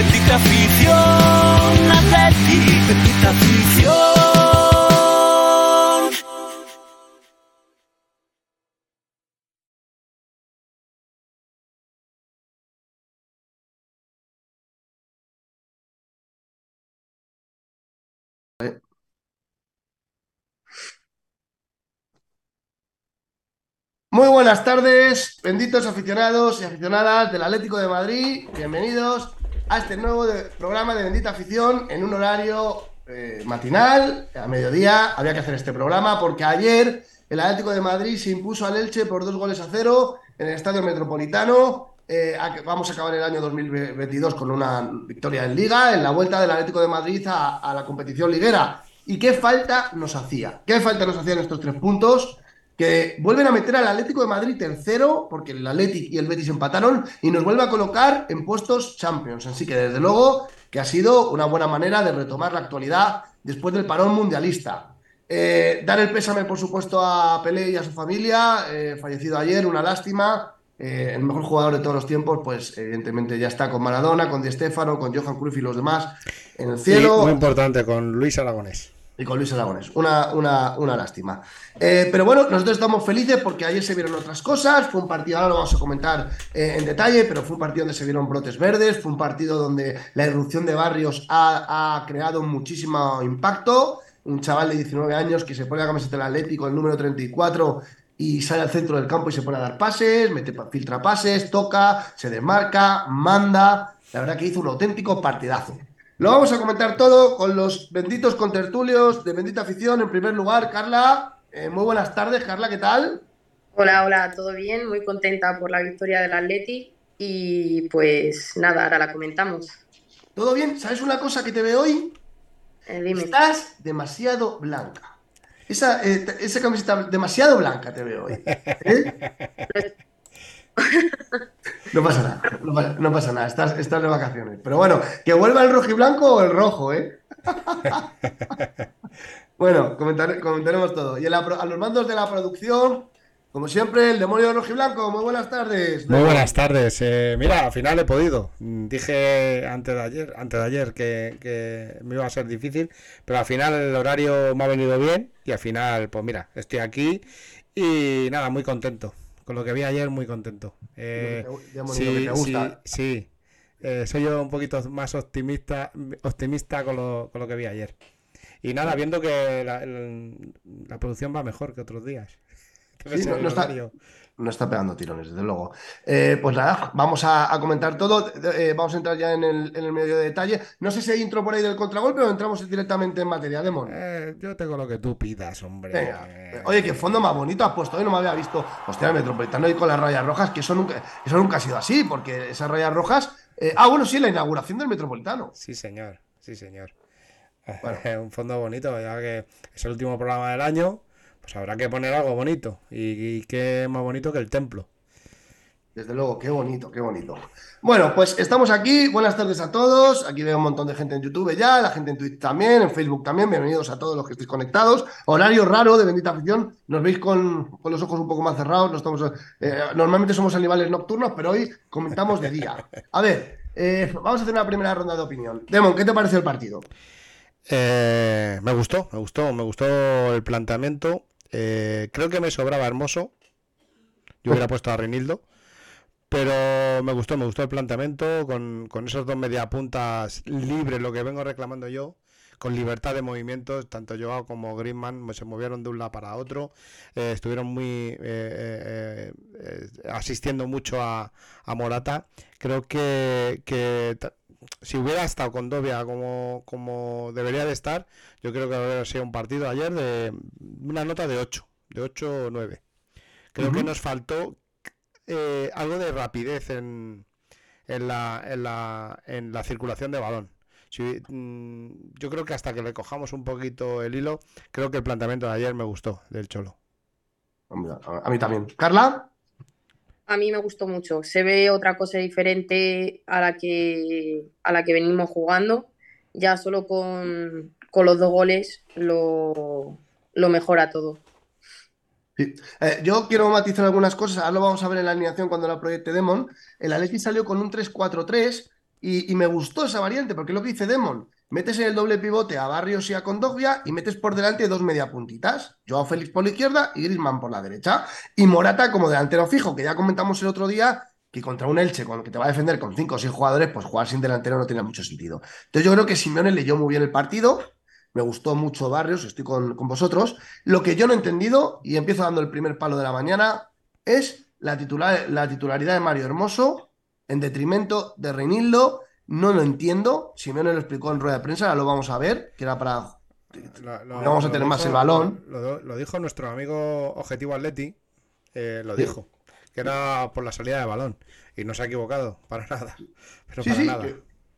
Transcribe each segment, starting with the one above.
afición, afición. Muy buenas tardes, benditos aficionados y aficionadas del Atlético de Madrid. Bienvenidos a este nuevo programa de Bendita Afición en un horario eh, matinal, a mediodía. Había que hacer este programa porque ayer el Atlético de Madrid se impuso al Elche por dos goles a cero en el Estadio Metropolitano. Eh, vamos a acabar el año 2022 con una victoria en Liga, en la vuelta del Atlético de Madrid a la competición liguera. ¿Y qué falta nos hacía? ¿Qué falta nos hacían estos tres puntos? Que vuelven a meter al Atlético de Madrid tercero, porque el Atlético y el Betis empataron, y nos vuelve a colocar en puestos Champions. Así que desde luego que ha sido una buena manera de retomar la actualidad después del parón mundialista. Eh, dar el pésame, por supuesto, a Pelé y a su familia, eh, fallecido ayer, una lástima. Eh, el mejor jugador de todos los tiempos, pues evidentemente ya está con Maradona, con Di Stéfano, con Johan Cruyff y los demás en el Sí, cielo muy importante, con Luis Aragonés. Y con Luis Aragonés. Una, una, una lástima. Eh, pero bueno, nosotros estamos felices porque ayer se vieron otras cosas. Fue un partido, ahora lo vamos a comentar eh, en detalle, pero fue un partido donde se vieron brotes verdes. Fue un partido donde la irrupción de Barrios ha, ha creado muchísimo impacto. Un chaval de 19 años que se pone la camiseta del Atlético, el número 34, y sale al centro del campo y se pone a dar pases, mete, filtra pases, toca, se desmarca, manda. La verdad que hizo un auténtico partidazo. Lo vamos a comentar todo con los benditos contertulios de Bendita Afición. En primer lugar, Carla, eh, muy buenas tardes, Carla, ¿qué tal? Hola, hola, ¿todo bien? Muy contenta por la victoria del Atleti y pues nada, ahora la comentamos. ¿Todo bien? ¿Sabes una cosa que te veo hoy? Eh, dime. Estás demasiado blanca. Esa, eh, esa camiseta demasiado blanca te veo hoy. No pasa nada, no pasa, no pasa nada, estás, estás de vacaciones. Pero bueno, que vuelva el rojo y blanco o el rojo, ¿eh? Bueno, comentar- comentaremos todo. Y la a los mandos de la producción, como siempre, el demonio rojo y blanco. Muy buenas tardes. Muy buenas tardes. Eh, mira, al final he podido. Dije antes de ayer, antes de ayer que, que me iba a ser difícil, pero al final el horario me ha venido bien y al final, pues mira, estoy aquí y nada, muy contento. Con lo que vi ayer, muy contento. Eh, te- sí, que te gusta. sí, sí. Eh, soy yo un poquito más optimista, optimista con lo, con lo que vi ayer. Y nada, viendo que la, producción va mejor que otros días. Sí, no- no está-. No está pegando tirones, desde luego. Eh, pues nada, vamos a, a comentar todo. Eh, vamos a entrar ya en el, en el medio de detalle. No sé si hay intro por ahí del contragolpe o entramos directamente en materia. Demon. Eh, yo tengo lo que tú pidas, hombre. Venga. Oye, qué fondo más bonito has puesto. Hoy no me había visto. Hostia, el metropolitano y con las rayas rojas, que eso nunca, eso nunca ha sido así, porque esas rayas rojas. eh, ah, bueno, sí, la inauguración del metropolitano. Sí, señor, sí, señor. Bueno. Un fondo bonito, ya que es el último programa del año, pues habrá que poner algo bonito. Y, y qué más bonito que el templo. Desde luego, qué bonito, qué bonito. Bueno, pues estamos aquí. Buenas tardes a todos. Aquí veo un montón de gente en YouTube ya, la gente en Twitch también, en Facebook también. Bienvenidos a todos los que estéis conectados. Horario raro de bendita afición. Nos veis con, con los ojos un poco más cerrados. No estamos, eh, normalmente somos animales nocturnos, pero hoy comentamos de día. A ver, eh, vamos a hacer una primera ronda de opinión. Demon, ¿qué te pareció el partido? Eh, me gustó, me gustó, me gustó el planteamiento. Eh, creo que me sobraba hermoso. Yo hubiera puesto a Reinildo. Pero me gustó, me gustó el planteamiento con, con esos dos mediapuntas libres, lo que vengo reclamando yo, con libertad de movimientos, tanto Joao como Griezmann se movieron de un lado para otro, eh, estuvieron muy eh, eh, eh, asistiendo mucho a, a Morata. Creo que, si hubiera estado con Dobia como, como debería de estar, yo creo que habría sido un partido ayer de una nota de 8, de 8 o 9. Creo que nos faltó eh, algo de rapidez en, en, la, en, la, en la circulación de balón. Si- mm, yo creo que hasta que le cojamos un poquito el hilo, creo que el planteamiento de ayer me gustó, del Cholo. A mí también. Carla, A mí me gustó mucho. Se ve otra cosa diferente a la que, a la que venimos jugando. Ya solo con, con los dos goles lo, lo mejora todo. Eh, yo quiero matizar algunas cosas, ahora lo vamos a ver en la alineación cuando la proyecte Demon. El Atleti salió con un 3-4-3 y, y me gustó esa variante, porque lo que dice Demon, metes en el doble pivote a Barrios y a Condovia y metes por delante dos mediapuntitas, Joao Félix por la izquierda y Griezmann por la derecha, y Morata como delantero fijo, que ya comentamos el otro día que contra un Elche con que te va a defender con cinco o seis jugadores, pues jugar sin delantero no tiene mucho sentido. Entonces yo creo que Simeone leyó muy bien el partido, me gustó mucho Barrios, estoy con, con vosotros. Lo que yo no he entendido, y empiezo dando el primer palo de la mañana, es la, titular, la titularidad de Mario Hermoso en detrimento de Reinildo. No lo entiendo. Simeone lo explicó en rueda de prensa, ahora lo vamos a ver, que era para. Lo- lo- Vamos a tener más dijo- el balón. Lo, dijo nuestro amigo Objetivo Atleti, eh, lo Sí. dijo, que era por la salida de balón. Y no se ha equivocado, para nada. Pero Sí, para sí, nada.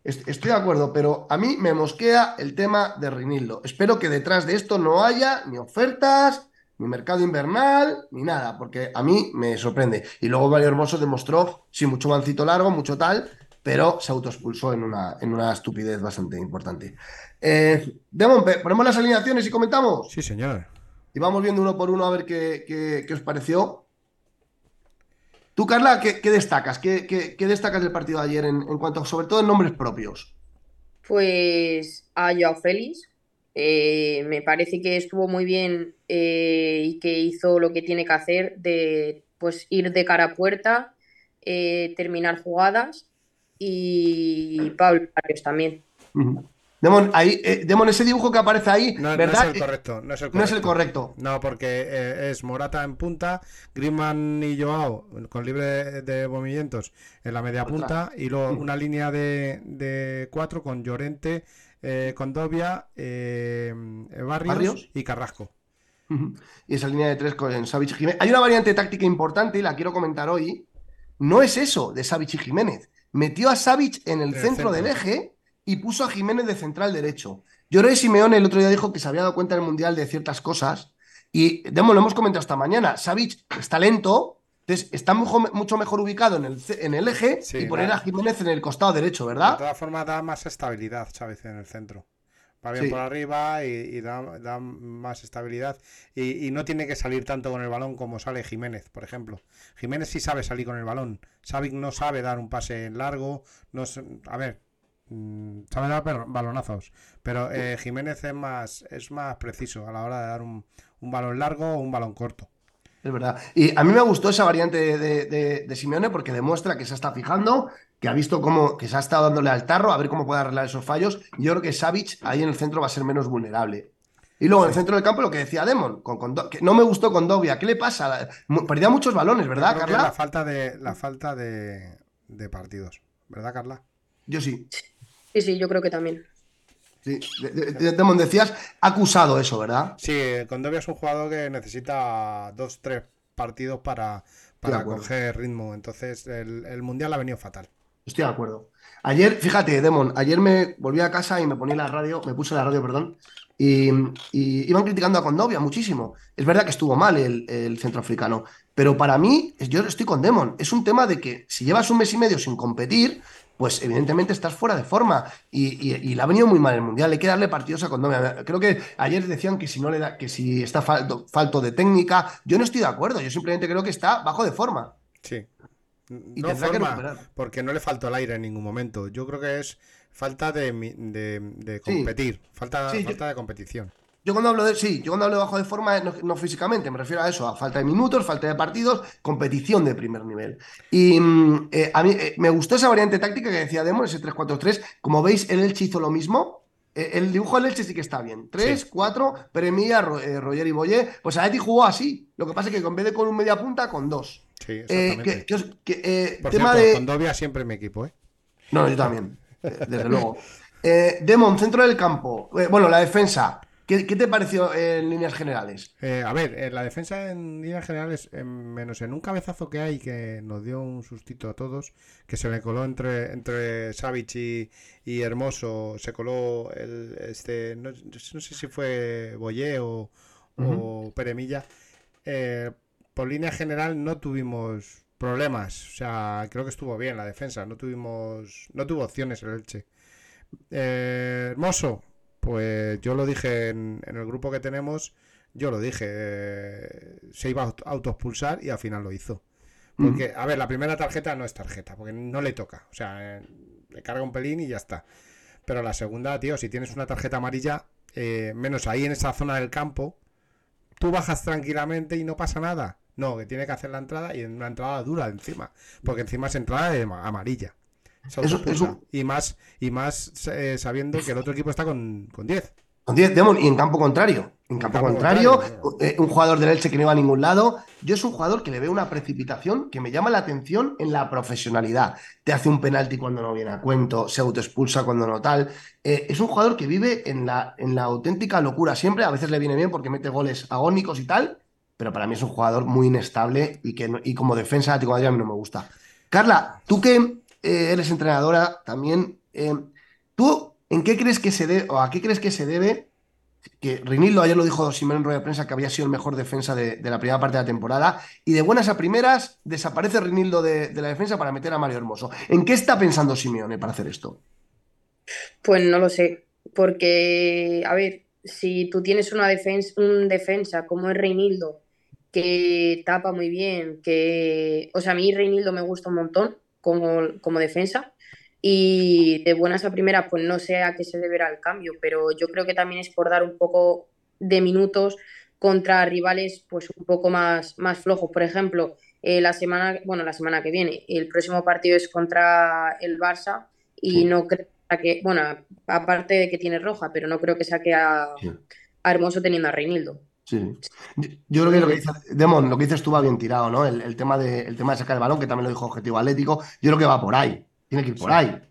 estoy de acuerdo, pero a mí me mosquea el tema de Reinildo. Espero que detrás de esto no haya ni ofertas, ni mercado invernal, ni nada, porque a mí me sorprende. Y luego Mario Hermoso demostró, sí, mucho mancito largo, mucho tal, pero se autoexpulsó en una, en una estupidez bastante importante. Eh, Demon, ponemos las alineaciones y comentamos. Sí, señor. Y vamos viendo uno por uno a ver qué, qué- qué os pareció. Tú, Carla, ¿qué, qué destacas? ¿Qué, qué- qué destacas del partido de ayer en, en cuanto, sobre todo en nombres propios? Pues a Joao Félix, eh, me parece que estuvo muy bien eh, y que hizo lo que tiene que hacer de pues ir de cara a puerta, eh, terminar jugadas y Pablo Barrios también. Ujú. Demon, ahí, eh, Demon, ese dibujo que aparece ahí, No, no ¿verdad? es el Eh, correcto. No es el correcto. no es el correcto. No, porque eh, es Morata en punta, Griezmann y Joao con libre de movimientos en la media punta y luego una línea de, de cuatro con Llorente, eh, Condovia, eh, Barrios, Barrios. y Carrasco. Y esa línea de tres con Savic y Jiménez. Hay una variante táctica importante y la quiero comentar hoy. No es eso de Savic y Jiménez. Metió a Savic en el En el centro del eje y puso a Jiménez de central derecho. Yo creo que Simeone el otro día dijo que se había dado cuenta en el Mundial de ciertas cosas. Y Demo, lo hemos comentado esta mañana. Savic está lento, entonces está mucho, mucho mejor ubicado en el, en el eje Sí, y poner a Jiménez en el costado derecho, De ¿verdad? todas formas da más estabilidad, ¿sabes? En el centro. Va bien Sí. por arriba y, y da, da más estabilidad. Y, y no tiene que salir tanto con el balón como sale Jiménez, por ejemplo. Jiménez sí sabe salir con el balón. Savic no sabe dar un pase largo. No, a ver, mm, sabe dar balonazos. Pero eh, Jiménez es más, es más preciso a la hora de dar un, un balón largo o un balón corto. Es verdad. Y a mí me gustó esa variante de- de Simeone porque demuestra que se está fijando, que ha visto cómo, que se ha estado dándole al tarro a ver cómo puede arreglar esos fallos. Yo creo que Savic ahí en el centro va a ser menos vulnerable. Y luego en el centro del campo lo que decía Demon, con, con que no me gustó con Dobia. ¿Qué le pasa? Perdía muchos balones, ¿verdad, Creo que es la Carla? falta de, la falta de, de partidos. ¿Verdad, Carla? Yo sí. Sí, sí, yo creo que también. sí. De- de- de- Demon, decías, ha acusado eso, ¿verdad? Sí, Condovia es un jugador que necesita dos, tres partidos para, para coger ritmo. Entonces, el, el mundial ha venido fatal. Estoy de acuerdo. Ayer, fíjate, Demon, ayer me volví a casa y me ponía la radio, me puse la radio, perdón, y, iban criticando a Condovia muchísimo. Es verdad que estuvo mal el, el centroafricano, pero para mí, yo estoy con Demon. Es un tema de que si llevas un mes y medio sin competir, pues evidentemente estás fuera de forma y, y- y le ha venido muy mal el mundial. Hay que darle partidos a Condovia. Creo que ayer decían que si no le da, que si está falto, falto de técnica, yo no estoy de acuerdo. Yo simplemente creo que está bajo de forma. Sí. Y no tendrá que forma, recuperar. porque no le faltó el aire en ningún momento. Yo creo que es falta de, Sí. competir, falta, Sí, yo- falta de competición. Yo cuando hablo de, sí, yo cuando hablo de bajo de forma, no, no físicamente, me refiero a eso, a falta de minutos, falta de partidos, competición de primer nivel. Y mm, eh, a mí eh, me gustó esa variante táctica que decía Demo, ese 3-4-3. Como veis, el Elche hizo lo mismo. Eh, el dibujo del Elche sí que está bien. 3, Sí. 4, Peremilla, Ro- eh, Roger y Boyé. Pues Atleti jugó así. Lo que pasa es que en vez de con un media punta, con dos. Sí, Eh, exactamente. que- que os- que, eh, Por tema cierto, de... Condovia siempre mi equipo, ¿eh? No, yo también, eh, desde luego. Eh, Demon, centro del campo. Bueno, la defensa. ¿Qué, qué te pareció en líneas generales? Eh, a ver, la defensa en líneas generales, eh, menos en un cabezazo que hay que nos dio un sustito a todos, que se le coló entre, entre Savic y, y Hermoso, se coló el, este, no, no sé si fue Boyé o, o Peremilla. Por línea general no tuvimos problemas, o sea, creo que estuvo bien la defensa, no tuvimos, no tuvo opciones el Elche. Eh, Hermoso, pues yo lo dije en, en el grupo que tenemos, yo lo dije, eh, se iba a aut- autoexpulsar y al final lo hizo. Porque, a ver, la primera tarjeta no es tarjeta, porque no le toca, o sea, eh, le carga un pelín y ya está. Pero la segunda, tío, si tienes una tarjeta amarilla, menos ahí en esa zona del campo, tú bajas tranquilamente y no pasa nada. No, que tiene que hacer la entrada y en una entrada dura encima, porque encima es entrada de ma- amarilla. Eso- eso- Y más, y más eh, sabiendo que el otro equipo está con, con 10. Con 10, Demon, y en campo contrario. En campo, campo contrario, contrario, eh, un jugador del Elche que no iba a ningún lado. Yo es un jugador que le veo una precipitación que me llama la atención en la profesionalidad. Te hace un penalti cuando no viene a cuento, se autoexpulsa cuando no tal. Eh, es un jugador que vive en la, en la auténtica locura siempre. A veces le viene bien porque mete goles agónicos y tal, pero para mí es un jugador muy inestable y que y como defensa Atlético de Madrid a no me gusta. Carla, tú que eh, eres entrenadora también, eh, ¿tú en qué crees que se debe o a qué crees que se debe que Reinildo ayer lo dijo Simeone en rueda de prensa que había sido el mejor defensa de, la primera parte de la temporada y de buenas a primeras desaparece Reinildo de, de la defensa para meter a Mario Hermoso. ¿En qué está pensando Simeone para hacer esto? Pues no lo sé, porque, a ver, si tú tienes una defensa, un defensa como es Reinildo, que tapa muy bien, que, o sea, a mí Reinildo me gusta un montón como, como defensa, y de buenas a primeras, pues no sé a qué se deberá el cambio, pero yo creo que también es por dar un poco de minutos contra rivales pues un poco más, más flojos. Por ejemplo, eh, la semana, bueno, la semana que viene, el próximo partido es contra el Barça y Sí. no creo que, bueno, aparte de que tiene roja, pero no creo que saque a, Sí. a Hermoso teniendo a Reinildo. Sí. Yo, yo creo que lo que dice Demon, lo que dices tú va bien tirado, ¿no? El, el tema de, el tema de sacar el balón, que también lo dijo Objetivo Atlético, yo creo que va por ahí. Tiene que ir por Sí. ahí.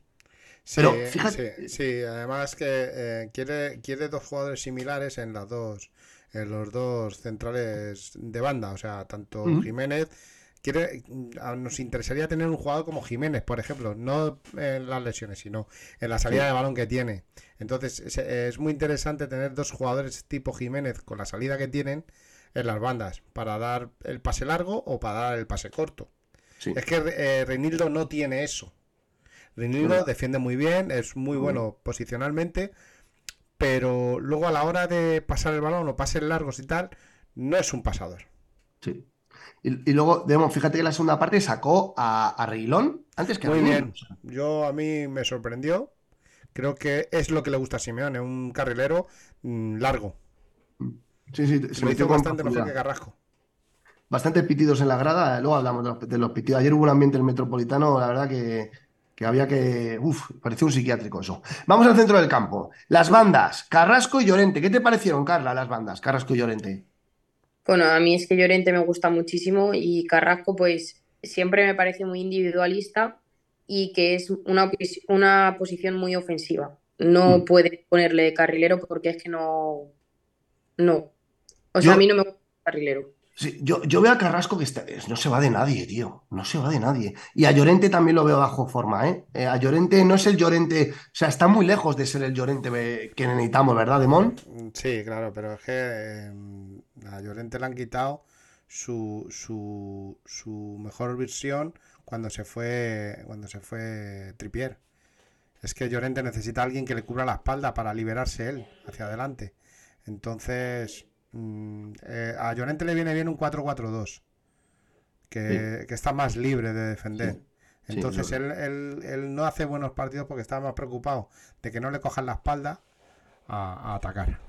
Sí, Pero fíjate- sí, sí, además que eh, quiere, quiere dos jugadores similares en las dos, en los dos centrales de banda, o sea, tanto. Jiménez quiere, nos interesaría tener un jugador como Jiménez, por ejemplo, no en las lesiones, sino en la salida de balón que tiene. Entonces, es, es muy interesante tener dos jugadores tipo Jiménez con la salida que tienen en las bandas, para dar el pase largo o para dar el pase corto. Sí. Es que eh, Reinildo no tiene eso. Reinildo defiende muy bien, es muy Muy bueno posicionalmente, pero luego a la hora de pasar el balón o pases largos y tal, no es un pasador. Sí. Y, y luego, Demon, fíjate que la segunda parte sacó a, a Reguilón antes que a Muy Reinildo. bien. Yo a mí me sorprendió. Creo que es lo que le gusta a Simeone, un carrilero mm, largo. Sí, sí, se Se lo hizo bastante mejor que Carrasco. Bastantes pitidos en la grada, luego hablamos de los, de los pitidos. Ayer hubo un ambiente en el Metropolitano, la verdad que, que había que... Uf, parecía un psiquiátrico eso. Vamos al centro del campo. Las bandas, Carrasco y Llorente. ¿Qué te parecieron, Carla, las bandas, Carrasco y Llorente? Bueno, a mí es que Llorente me gusta muchísimo y Carrasco pues siempre me parece muy individualista y que es una, una posición muy ofensiva. No mm. puede ponerle carrilero porque es que no... No. O sea, a mí no me gusta carrilero. Yo, yo veo a Carrasco que no se va de nadie, tío. No se va de nadie. Y a Llorente también lo veo bajo forma, ¿eh? ¿eh? A Llorente no es el Llorente. O sea, está muy lejos de ser el Llorente que necesitamos, ¿verdad, Demón? Sí, claro, pero es que eh, a Llorente le han quitado su, su, su mejor versión cuando se fue. Cuando se fue Tripier. Es que Llorente necesita a alguien que le cubra la espalda para liberarse él hacia adelante. Entonces, Mm, eh, a Llorente le viene bien un 4-4-2, que, está más libre de defender. Entonces él, no hace buenos partidos porque está más preocupado de que no le cojan la espalda a, atacar.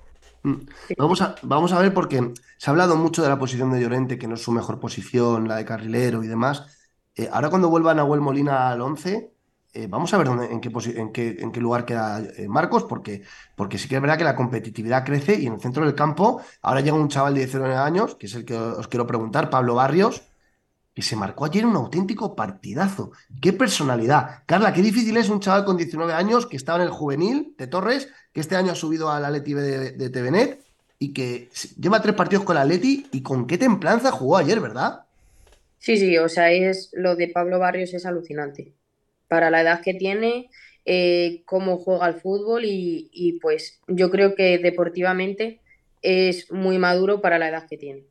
Mm. Vamos a, vamos a ver porque se ha hablado mucho de la posición de Llorente, que no es su mejor posición, la de carrilero y demás. Eh, ahora cuando vuelva Nahuel Molina al 11, eh, vamos a ver dónde, en, qué lugar queda eh, Marcos, porque, porque sí que es verdad que la competitividad crece y en el centro del campo ahora llega un chaval de 19 años, que es el que os quiero preguntar, Pablo Barrios, que se marcó ayer un auténtico partidazo. ¡Qué personalidad! Carla, qué difícil es un chaval con 19 años que estaba en el juvenil de Torres, que este año ha subido al Atleti de, de TVNet y que lleva tres partidos con el Atleti y con qué templanza jugó ayer, ¿verdad? Sí, sí, o sea, es lo de Pablo Barrios es alucinante para la edad que tiene, eh, cómo juega el fútbol y, pues yo creo que deportivamente es muy maduro para la edad que tiene.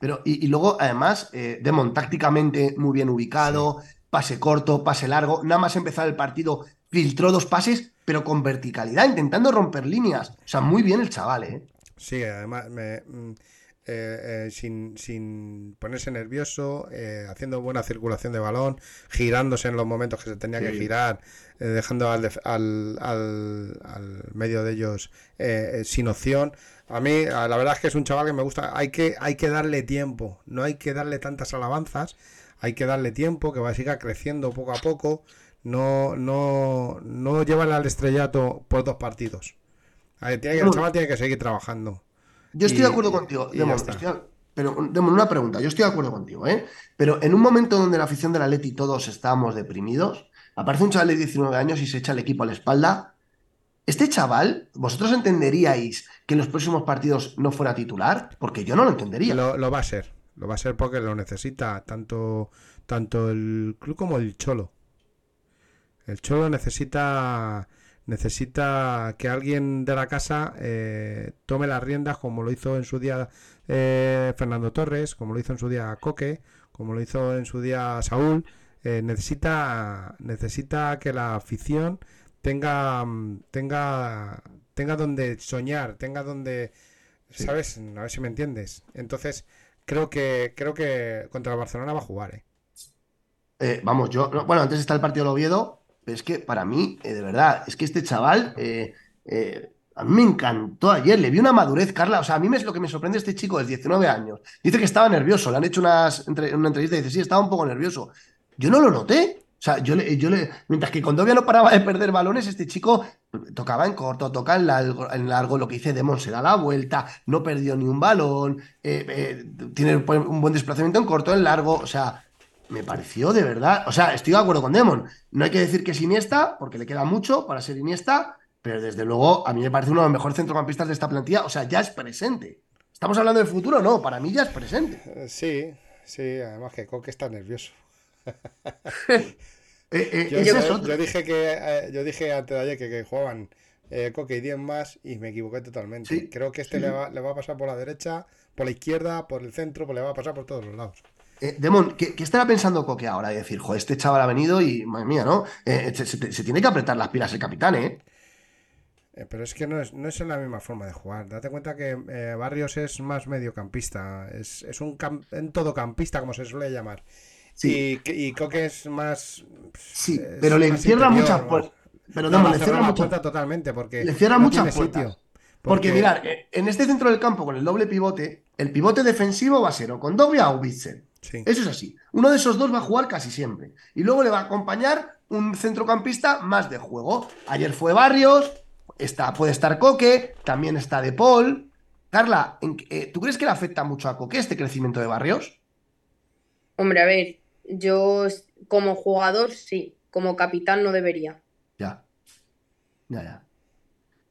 Pero, y, luego, además, eh, Demon, tácticamente muy bien ubicado, pase corto, pase largo, nada más empezar el partido, filtró dos pases, pero con verticalidad, intentando romper líneas. O sea, muy bien el chaval, ¿eh? Sí, además, me, mm, eh, eh, sin, sin, ponerse nervioso, eh, haciendo buena circulación de balón, girándose en los momentos que se tenía que girar, dejando al, al, al, medio de ellos sin opción. A mí, la verdad es que es un chaval que me gusta. Hay que, hay que darle tiempo, no hay que darle tantas alabanzas, hay que darle tiempo, que va a seguir creciendo poco a poco. No, no, no llevarle al estrellato por dos partidos. el chaval tiene que seguir trabajando. Yo estoy de acuerdo contigo, pero Demon, una pregunta, yo estoy de acuerdo contigo, ¿eh? Pero en un momento donde la afición de la Leti todos estábamos deprimidos, aparece un chaval de 19 años y se echa el equipo a la espalda. ¿Este chaval, vosotros entenderíais que en los próximos partidos no fuera titular? Porque yo no lo entendería. Lo, va a ser, lo va a ser porque lo necesita tanto, tanto el club como el Cholo. El Cholo necesita necesita que alguien de la casa eh, tome las riendas como lo hizo en su día eh, Fernando Torres, como lo hizo en su día Coque, como lo hizo en su día Saúl. Eh, necesita, necesita que la afición tenga, tenga, tenga donde soñar, tenga donde, ¿sabes? A ver si me entiendes. Entonces, creo que, creo que contra el Barcelona va a jugar, vamos, yo, bueno, antes está el partido de Oviedo, es que para mí, eh, de verdad, es que este chaval, eh, eh, a mí me encantó ayer, le vi una madurez, Carla. O sea, a mí me es lo que me sorprende este chico de 19 años. Dice que estaba nervioso, le han hecho unas, una entrevista y dice, sí, estaba un poco nervioso. Yo no lo noté. O sea, yo le, yo le, mientras que Condovia no paraba de perder balones, este chico tocaba en corto, toca en largo, lo que dice Demon, se da la vuelta, no perdió ni un balón, tiene un buen desplazamiento en corto, en largo, o sea, me pareció de verdad. O sea, estoy de acuerdo con Demon. No hay que decir que es Iniesta, porque le queda mucho para ser Iniesta, pero desde luego a mí me parece uno de los mejores centrocampistas de esta plantilla. O sea, ya es presente. ¿Estamos hablando de futuro? No, para mí ya es presente. Eh, sí, sí, además que Coque está nervioso. Eh, eh, yo, dije que yo dije antes de ayer que, jugaban Coque y 10 más y me equivoqué totalmente. Creo que este le, va, le, va, a pasar por la derecha, por la izquierda, por el centro, pues le va a pasar por todos los lados. Eh, Demon, ¿qué, estará pensando Coque ahora? De decir, joder, este chaval ha venido y, madre mía, ¿no? Eh, se, tiene que apretar las pilas el capitán, ¿eh? ¿eh? pero es que no es, no es la misma forma de jugar. Date cuenta que Barrios es más mediocampista. Es, es un, en todocampista, como se suele llamar. Sí. Y, Coque es más. Sí, pero le encierra muchas puertas. Pero no, le cierra muchas puertas totalmente. Porque le cierra muchas puertas. Porque... mirar, en este centro del campo con el doble pivote, el pivote defensivo va a ser o con Dobia o Witzel. Sí. Eso es así. Uno de esos dos va a jugar casi siempre. Y luego le va a acompañar un centrocampista más de juego. Ayer fue Barrios, está, puede estar Coque, también está De Paul. Carla, ¿en- eh, ¿tú crees que le afecta mucho a Coque este crecimiento de Barrios? Hombre, a ver, yo como jugador sí, como capitán no debería. Ya. Ya, ya.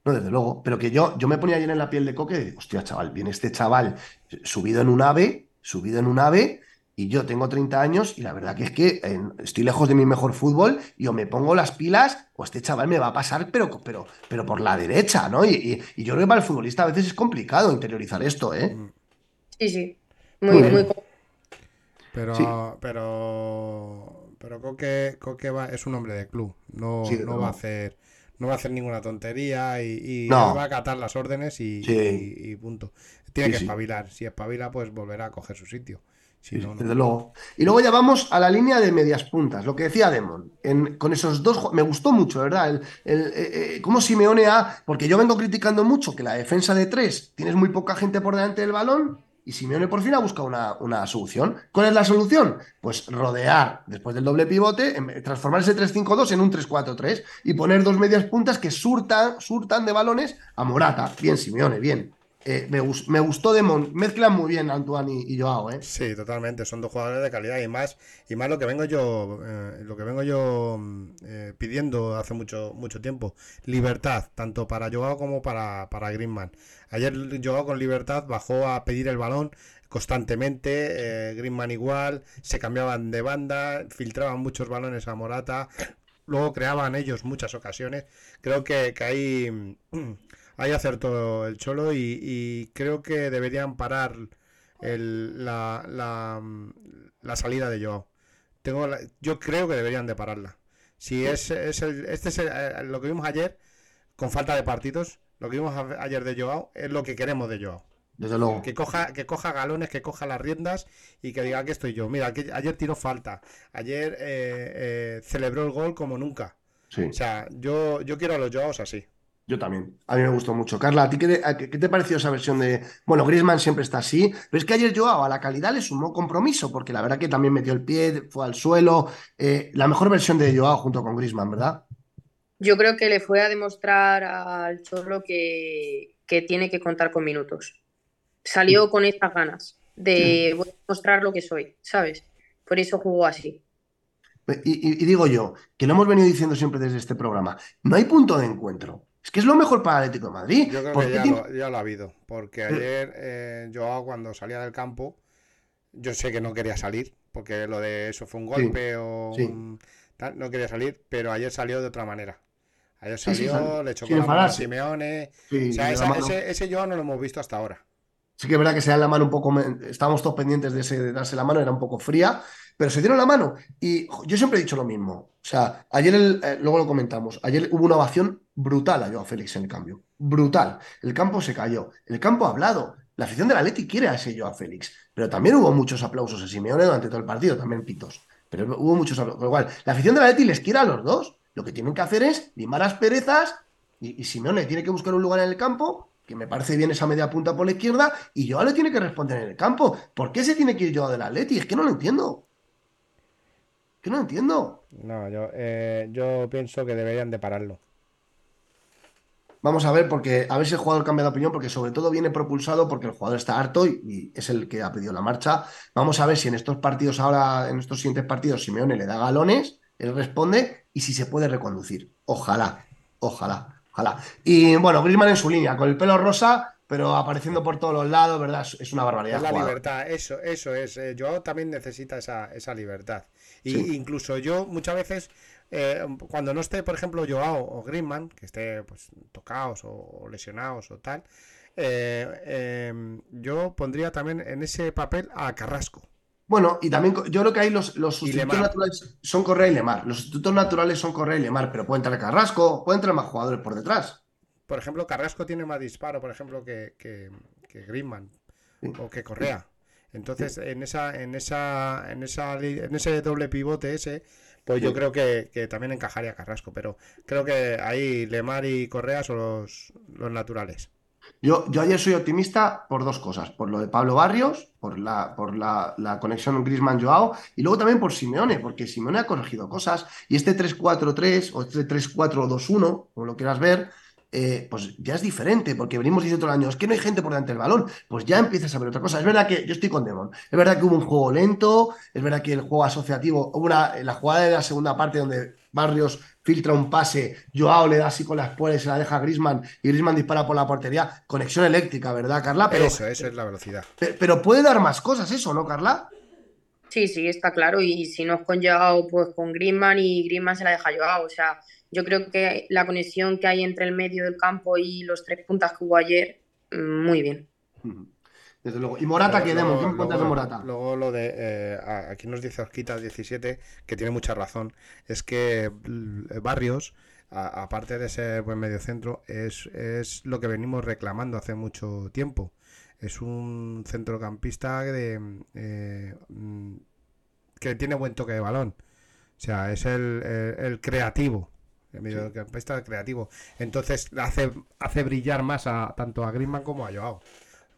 No, desde luego. Pero que yo, yo me ponía ayer en la piel de Coque hostia, chaval, viene este chaval subido en un ave, subido en un ave, y yo tengo 30 años y la verdad que es que eh, estoy lejos de mi mejor fútbol y o me pongo las pilas o este chaval me va a pasar, pero, pero, pero por la derecha, ¿no? Y, y- y yo creo que para el futbolista a veces es complicado interiorizar esto, ¿eh? Sí, sí. Muy Muy, bien. muy co- Pero, Sí. pero, pero Coque, Coque va, es un hombre de club. No, Sí, no no. va a hacer, no va a hacer ninguna tontería y, y No. va a acatar las órdenes y, Sí. y- y punto. Tiene Sí, que sí. espabilar. Si espabila, pues volverá a coger su sitio. Sí, no, no. desde luego. Y luego ya vamos a la línea de medias puntas, lo que decía Demon. En- con esos dos, me gustó mucho, ¿verdad? El, el, eh, eh, cómo Simeone ha. Porque yo vengo criticando mucho que la defensa de tres tienes muy poca gente por delante del balón y Simeone por fin ha buscado una, una solución. ¿Cuál es la solución? Pues rodear después del doble pivote, transformar ese 3-5-2 en un 3-4-3 y poner dos medias puntas que surtan, surtan de balones a Morata. Bien, Simeone, bien. Eh, me, gus- me gustó Demon. Mezclan muy bien Antoine y, Joao, ¿eh? Sí, totalmente. Son dos jugadores de calidad y más y más lo que vengo yo eh, lo que vengo yo mm, eh, pidiendo hace mucho mucho tiempo. Libertad, tanto para Joao como para para Griezmann. Ayer Joao con libertad bajó a pedir el balón constantemente, Griezmann igual, se cambiaban de banda, filtraban muchos balones a Morata, luego creaban ellos muchas ocasiones. Creo que, que ahí, mm, ahí acertó el Cholo y, y creo que deberían parar el- la, la, mm, la salida de Joao. Tengo la- yo creo que deberían de pararla. Si es, es el, este es el- eh, lo que vimos ayer, con falta de partidos, lo que vimos ayer de Joao, es lo que queremos de Joao. Desde luego. Que coja, que coja galones, que coja las riendas y que diga aquí estoy yo. Mira, que ayer tiró falta. Ayer eh, eh, celebró el gol como nunca. Sí. O sea, yo, yo quiero a los Joaos así. Yo también. A mí me gustó mucho. Carla, ¿a ti qué te, a- qué te pareció esa versión de. Bueno, Griezmann siempre está así, pero es que ayer Joao a la calidad le sumó compromiso, porque la verdad que también metió el pie, fue al suelo. Eh, la mejor versión de Joao junto con Griezmann, ¿verdad? Yo creo que le fue a demostrar al Cholo que, que tiene que contar con minutos. Salió con estas ganas de voy a mostrar lo que soy, ¿sabes? Por eso jugó así. Y, y- y digo yo, que lo hemos venido diciendo siempre desde este programa, no hay punto de encuentro. Es que es lo mejor para el Atlético de Madrid. Yo creo ¿Por que ya tiene- lo, ya lo ha habido. Porque ayer eh, Joao cuando salía del campo, yo sé que no quería salir, porque lo de eso fue un Sí, golpe o sí. un tal, no quería salir, pero ayer salió de otra manera. Ayer sí, salió, sal- le chocó la mano a. Simeone. O sea, esa- ese, ese Joao no lo hemos visto hasta ahora. Sí que es verdad que se dan la mano un poco, estábamos todos pendientes de, ese, de darse la mano, era un poco fría, pero se dieron la mano. Y yo siempre he dicho lo mismo. O sea, ayer, el- eh, luego lo comentamos, ayer hubo una ovación brutal a Joao Félix en el cambio. Brutal. El campo se cayó, el campo ha hablado. La afición del Atleti quiere a ese Joao Félix, pero también hubo muchos aplausos a Simeone durante todo el partido, también pitos. Pero hubo muchos aplausos. Con lo cual, la afición del Atleti les quiere a los dos. Lo que tienen que hacer es limar las perezas y, Simeone tiene que buscar un lugar en el campo, que me parece bien esa media punta por la izquierda, y Joao le tiene que responder en el campo. ¿Por qué se tiene que ir Joao del Atleti? Es que no lo entiendo. Es que no lo entiendo. No, yo, eh, yo pienso que deberían de pararlo. Vamos a ver, porque a ver si el jugador cambia de opinión, porque sobre todo viene propulsado porque el jugador está harto y, y es el que ha pedido la marcha. Vamos a ver si en estos partidos ahora, en estos siguientes partidos, Simeone le da galones, él responde y si se puede reconducir. Ojalá, ojalá, ojalá. Y bueno, Griezmann en su línea, con el pelo rosa, pero apareciendo por todos los lados, ¿verdad? Es, una barbaridad. Es la libertad, eso, eso es. eh, Joao también necesita esa, esa libertad. Y Sí. incluso yo muchas veces, eh, cuando no esté, por ejemplo, Joao o Griezmann, que esté pues tocados o lesionados o tal, eh, eh, yo pondría también en ese papel a Carrasco. Bueno, y también yo creo que ahí los, los sustitutos naturales son Correa y Lemar. Los sustitutos naturales son Correa y Lemar, pero puede entrar Carrasco, pueden entrar más jugadores por detrás. Por ejemplo, Carrasco tiene más disparo, por ejemplo, que, que, que Sí. o que Correa. Entonces, en esa, en esa, en esa, en ese doble pivote ese, pues yo creo que, que también encajaría Carrasco, pero creo que ahí Lemar y Correa son los, los naturales. Yo, yo ayer soy optimista por dos cosas, por lo de Pablo Barrios, por la, por la, la conexión Griezmann-Joao y luego también por Simeone, porque Simeone ha corregido cosas y este 3-4-3 o este 3-4-2-1, como lo quieras ver, eh, pues ya es diferente, porque venimos diciendo todo el año, es que no hay gente por delante del balón, pues ya empiezas a ver otra cosa. Es verdad que yo estoy con Demon, es verdad que hubo un juego lento, es verdad que el juego asociativo, hubo una, la jugada de la segunda parte donde Barrios filtra un pase, Joao le da así con las puertas y se la deja a Grisman y Grisman dispara por la portería. Conexión eléctrica, ¿verdad, Carla? Pero, eso, eso es la velocidad. Pero, pero, puede dar más cosas eso, ¿no, Carla? Sí, sí, está claro. Y si no es con Joao, pues con Grisman y Grisman se la deja Joao. O sea, yo creo que la conexión que hay entre el medio del campo y los tres puntas que hubo ayer, mm, muy bien. Desde luego. ¿Y Morata qué demos? ¿Qué me cuentas de Morata? Luego lo de. Eh, aquí nos dice Osquita 17, que tiene mucha razón. Es que Barrios, aparte de ser buen mediocentro, es, es lo que venimos reclamando hace mucho tiempo. Es un centrocampista de, eh, mm, que tiene buen toque de balón. O sea, es el, el, creativo. El mediocampista creativo. Entonces hace, hace brillar más a tanto a Griezmann como a Joao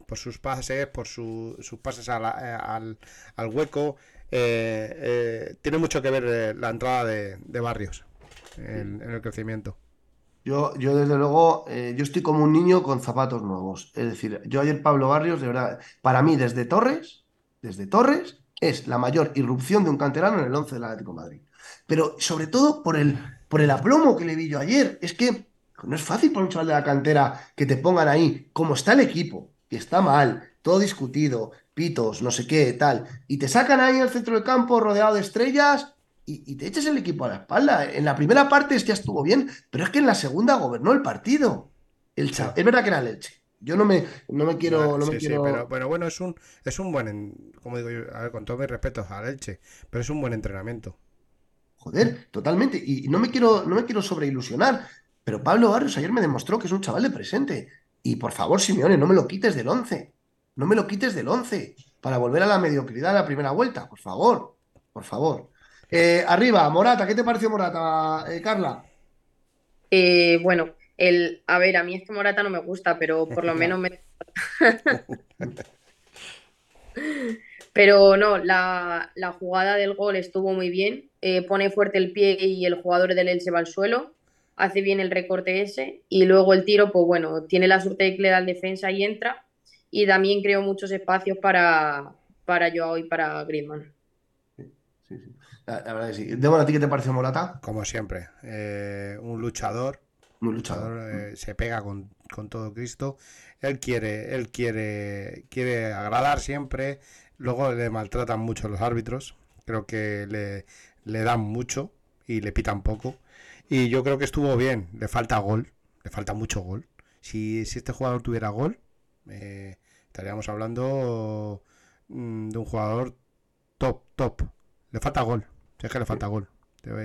por sus pases, por sus pases eh, al, al, hueco. Eh, eh, tiene mucho que ver la entrada de, Barrios en, el crecimiento. Yo, yo desde luego, yo estoy como un niño con zapatos nuevos. Es decir, yo ayer Pablo Barrios, de verdad, para mí desde Torres, desde Torres, es la mayor irrupción de un canterano en el 11 del Atlético de Madrid. Pero sobre todo por el, por el aplomo que le vi yo ayer. Es que no es fácil para un chaval de la cantera que te pongan ahí, como está el equipo, está mal, todo discutido, pitos, no sé qué, tal, y te sacan ahí al centro del campo rodeado de estrellas y, te echas el equipo a la espalda. En la primera parte ya estuvo bien, pero es que en la segunda gobernó el partido. El Es verdad que era leche. Yo no me, no me quiero. No, pero, bueno, es un, es un buen. Como digo yo, a ver, con todo mi respeto a Leche, pero es un buen entrenamiento. Joder, totalmente. Y, no me quiero, no me quiero sobreilusionar. Pero Pablo Barrios ayer me demostró que es un chaval de presente. Y por favor, Simeone, no me lo quites del 11. No me lo quites del 11 para volver a la mediocridad de la primera vuelta. Por favor, por favor. Eh, arriba, Morata, ¿qué te pareció Morata, eh, Carla? Eh, bueno, el, a ver, a mí es que Morata no me gusta, pero por lo menos me... pero no, la, la, jugada del gol estuvo muy bien. Pone fuerte el pie y el jugador del Elche va al suelo hace bien el recorte ese y luego el tiro, pues bueno, tiene la suerte de que le da el defensa y entra y también creó muchos espacios para, para Joao y para Griezmann. Sí, sí, La, verdad que sí. Débora, ¿a ti qué te pareció Morata? Como siempre, eh, un luchador. Un luchador. Eh, se pega con, todo Cristo. Él quiere, él quiere, quiere agradar siempre. Luego le maltratan mucho los árbitros. Creo que le, le dan mucho y le pitan poco. Y yo creo que estuvo bien. Le falta gol. Le falta mucho gol. Si, si este jugador tuviera gol, eh, estaríamos hablando mm, de un jugador top, top. Le falta gol. es que le falta gol.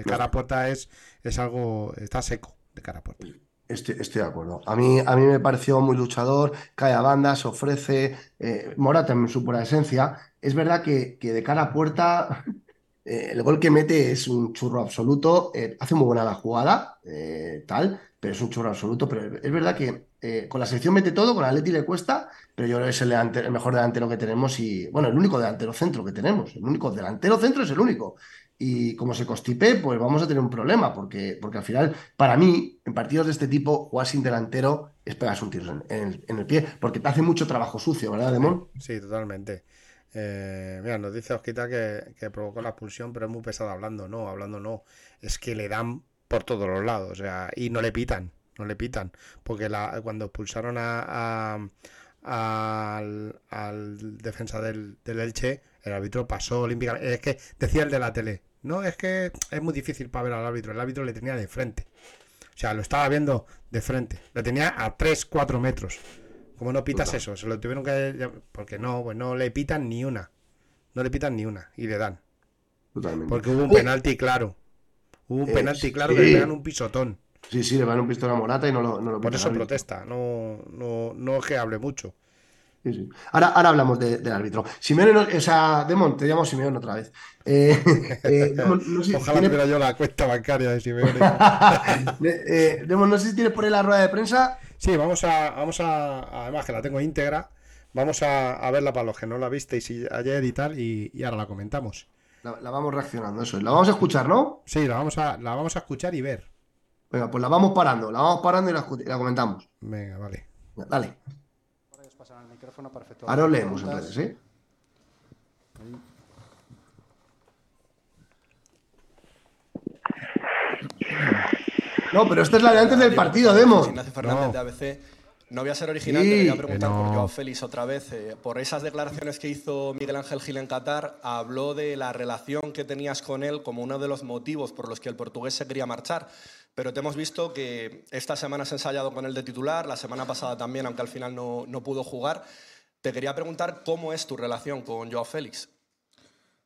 Cara a puerta es, es algo. Está seco de cara a puerta. Estoy, estoy, de acuerdo. A mí, a mí me pareció muy luchador, cae a bandas, ofrece. Eh, Morata en su pura esencia. Es verdad que, que de cara a puerta eh, el gol que mete es un churro absoluto. Eh, hace muy buena la jugada, eh, tal, pero es un churro absoluto. Pero es verdad que con la selección mete todo, con Atleti le cuesta, pero yo creo que es el, mejor delantero que tenemos y, bueno, el único delantero centro que tenemos. El único delantero centro es el único. Y como se constipe, pues vamos a tener un problema, porque, porque al final, para mí, en partidos de este tipo, jugar sin delantero es pegarse un tiro en, el pie, porque te hace mucho trabajo sucio, ¿verdad, Demón? Sí, totalmente. Eh, mira, nos dice Osquita que, provocó la expulsión, pero es muy pesado hablando. No, hablando no. Es que le dan por todos los lados. O sea, y no le pitan. No le pitan. Porque la, cuando expulsaron a, al, defensa del, Elche, el árbitro pasó olímpicamente. Es que decía el de la tele. No, es que es muy difícil para ver al árbitro. El árbitro le tenía de frente. O sea, lo estaba viendo de frente. Le tenía a 3, 4 metros. ¿Cómo no pitas eso? Se lo tuvieron que. Porque no, pues no le pitan ni una. No le pitan ni una y le dan. Totalmente. Porque hubo un penalti claro. Hubo un penalti claro que le dan un pisotón. Sí, sí, le dan un pistón a Morata y no lo, no Por eso protesta, no, no, no es que hable mucho. Sí, sí. Ahora, ahora hablamos del árbitro. Simeone, o sea, Demon, te llamo Simeone otra vez. Eh, eh, Ojalá tiene... yo la cuenta bancaria de Simeone. eh, Demon, no sé si tienes por ahí la rueda de prensa Sí, vamos a, vamos a, además que la tengo íntegra, vamos a, verla para los que no la visteis ayer y tal, y, ahora la comentamos. La, vamos reaccionando, eso. La vamos a escuchar, ¿no? Sí, la vamos a, la vamos a escuchar y ver. Venga, pues la vamos parando, la vamos parando y la, comentamos. Venga, vale. Dale. Ahora os leemos entonces, ¿sí? No, pero esta es la de antes del partido, Demo. Ignacio Fernández de ABC. No voy a ser original, te voy a preguntar por Joao Félix otra vez. Eh, por esas declaraciones que hizo Miguel Ángel Gil en Qatar, habló de la relación que tenías con él como uno de los motivos por los que el portugués se quería marchar. Pero te hemos visto que esta semana has ensayado con él de titular, la semana pasada también, aunque al final no, no pudo jugar. Te quería preguntar cómo es tu relación con Joao Félix.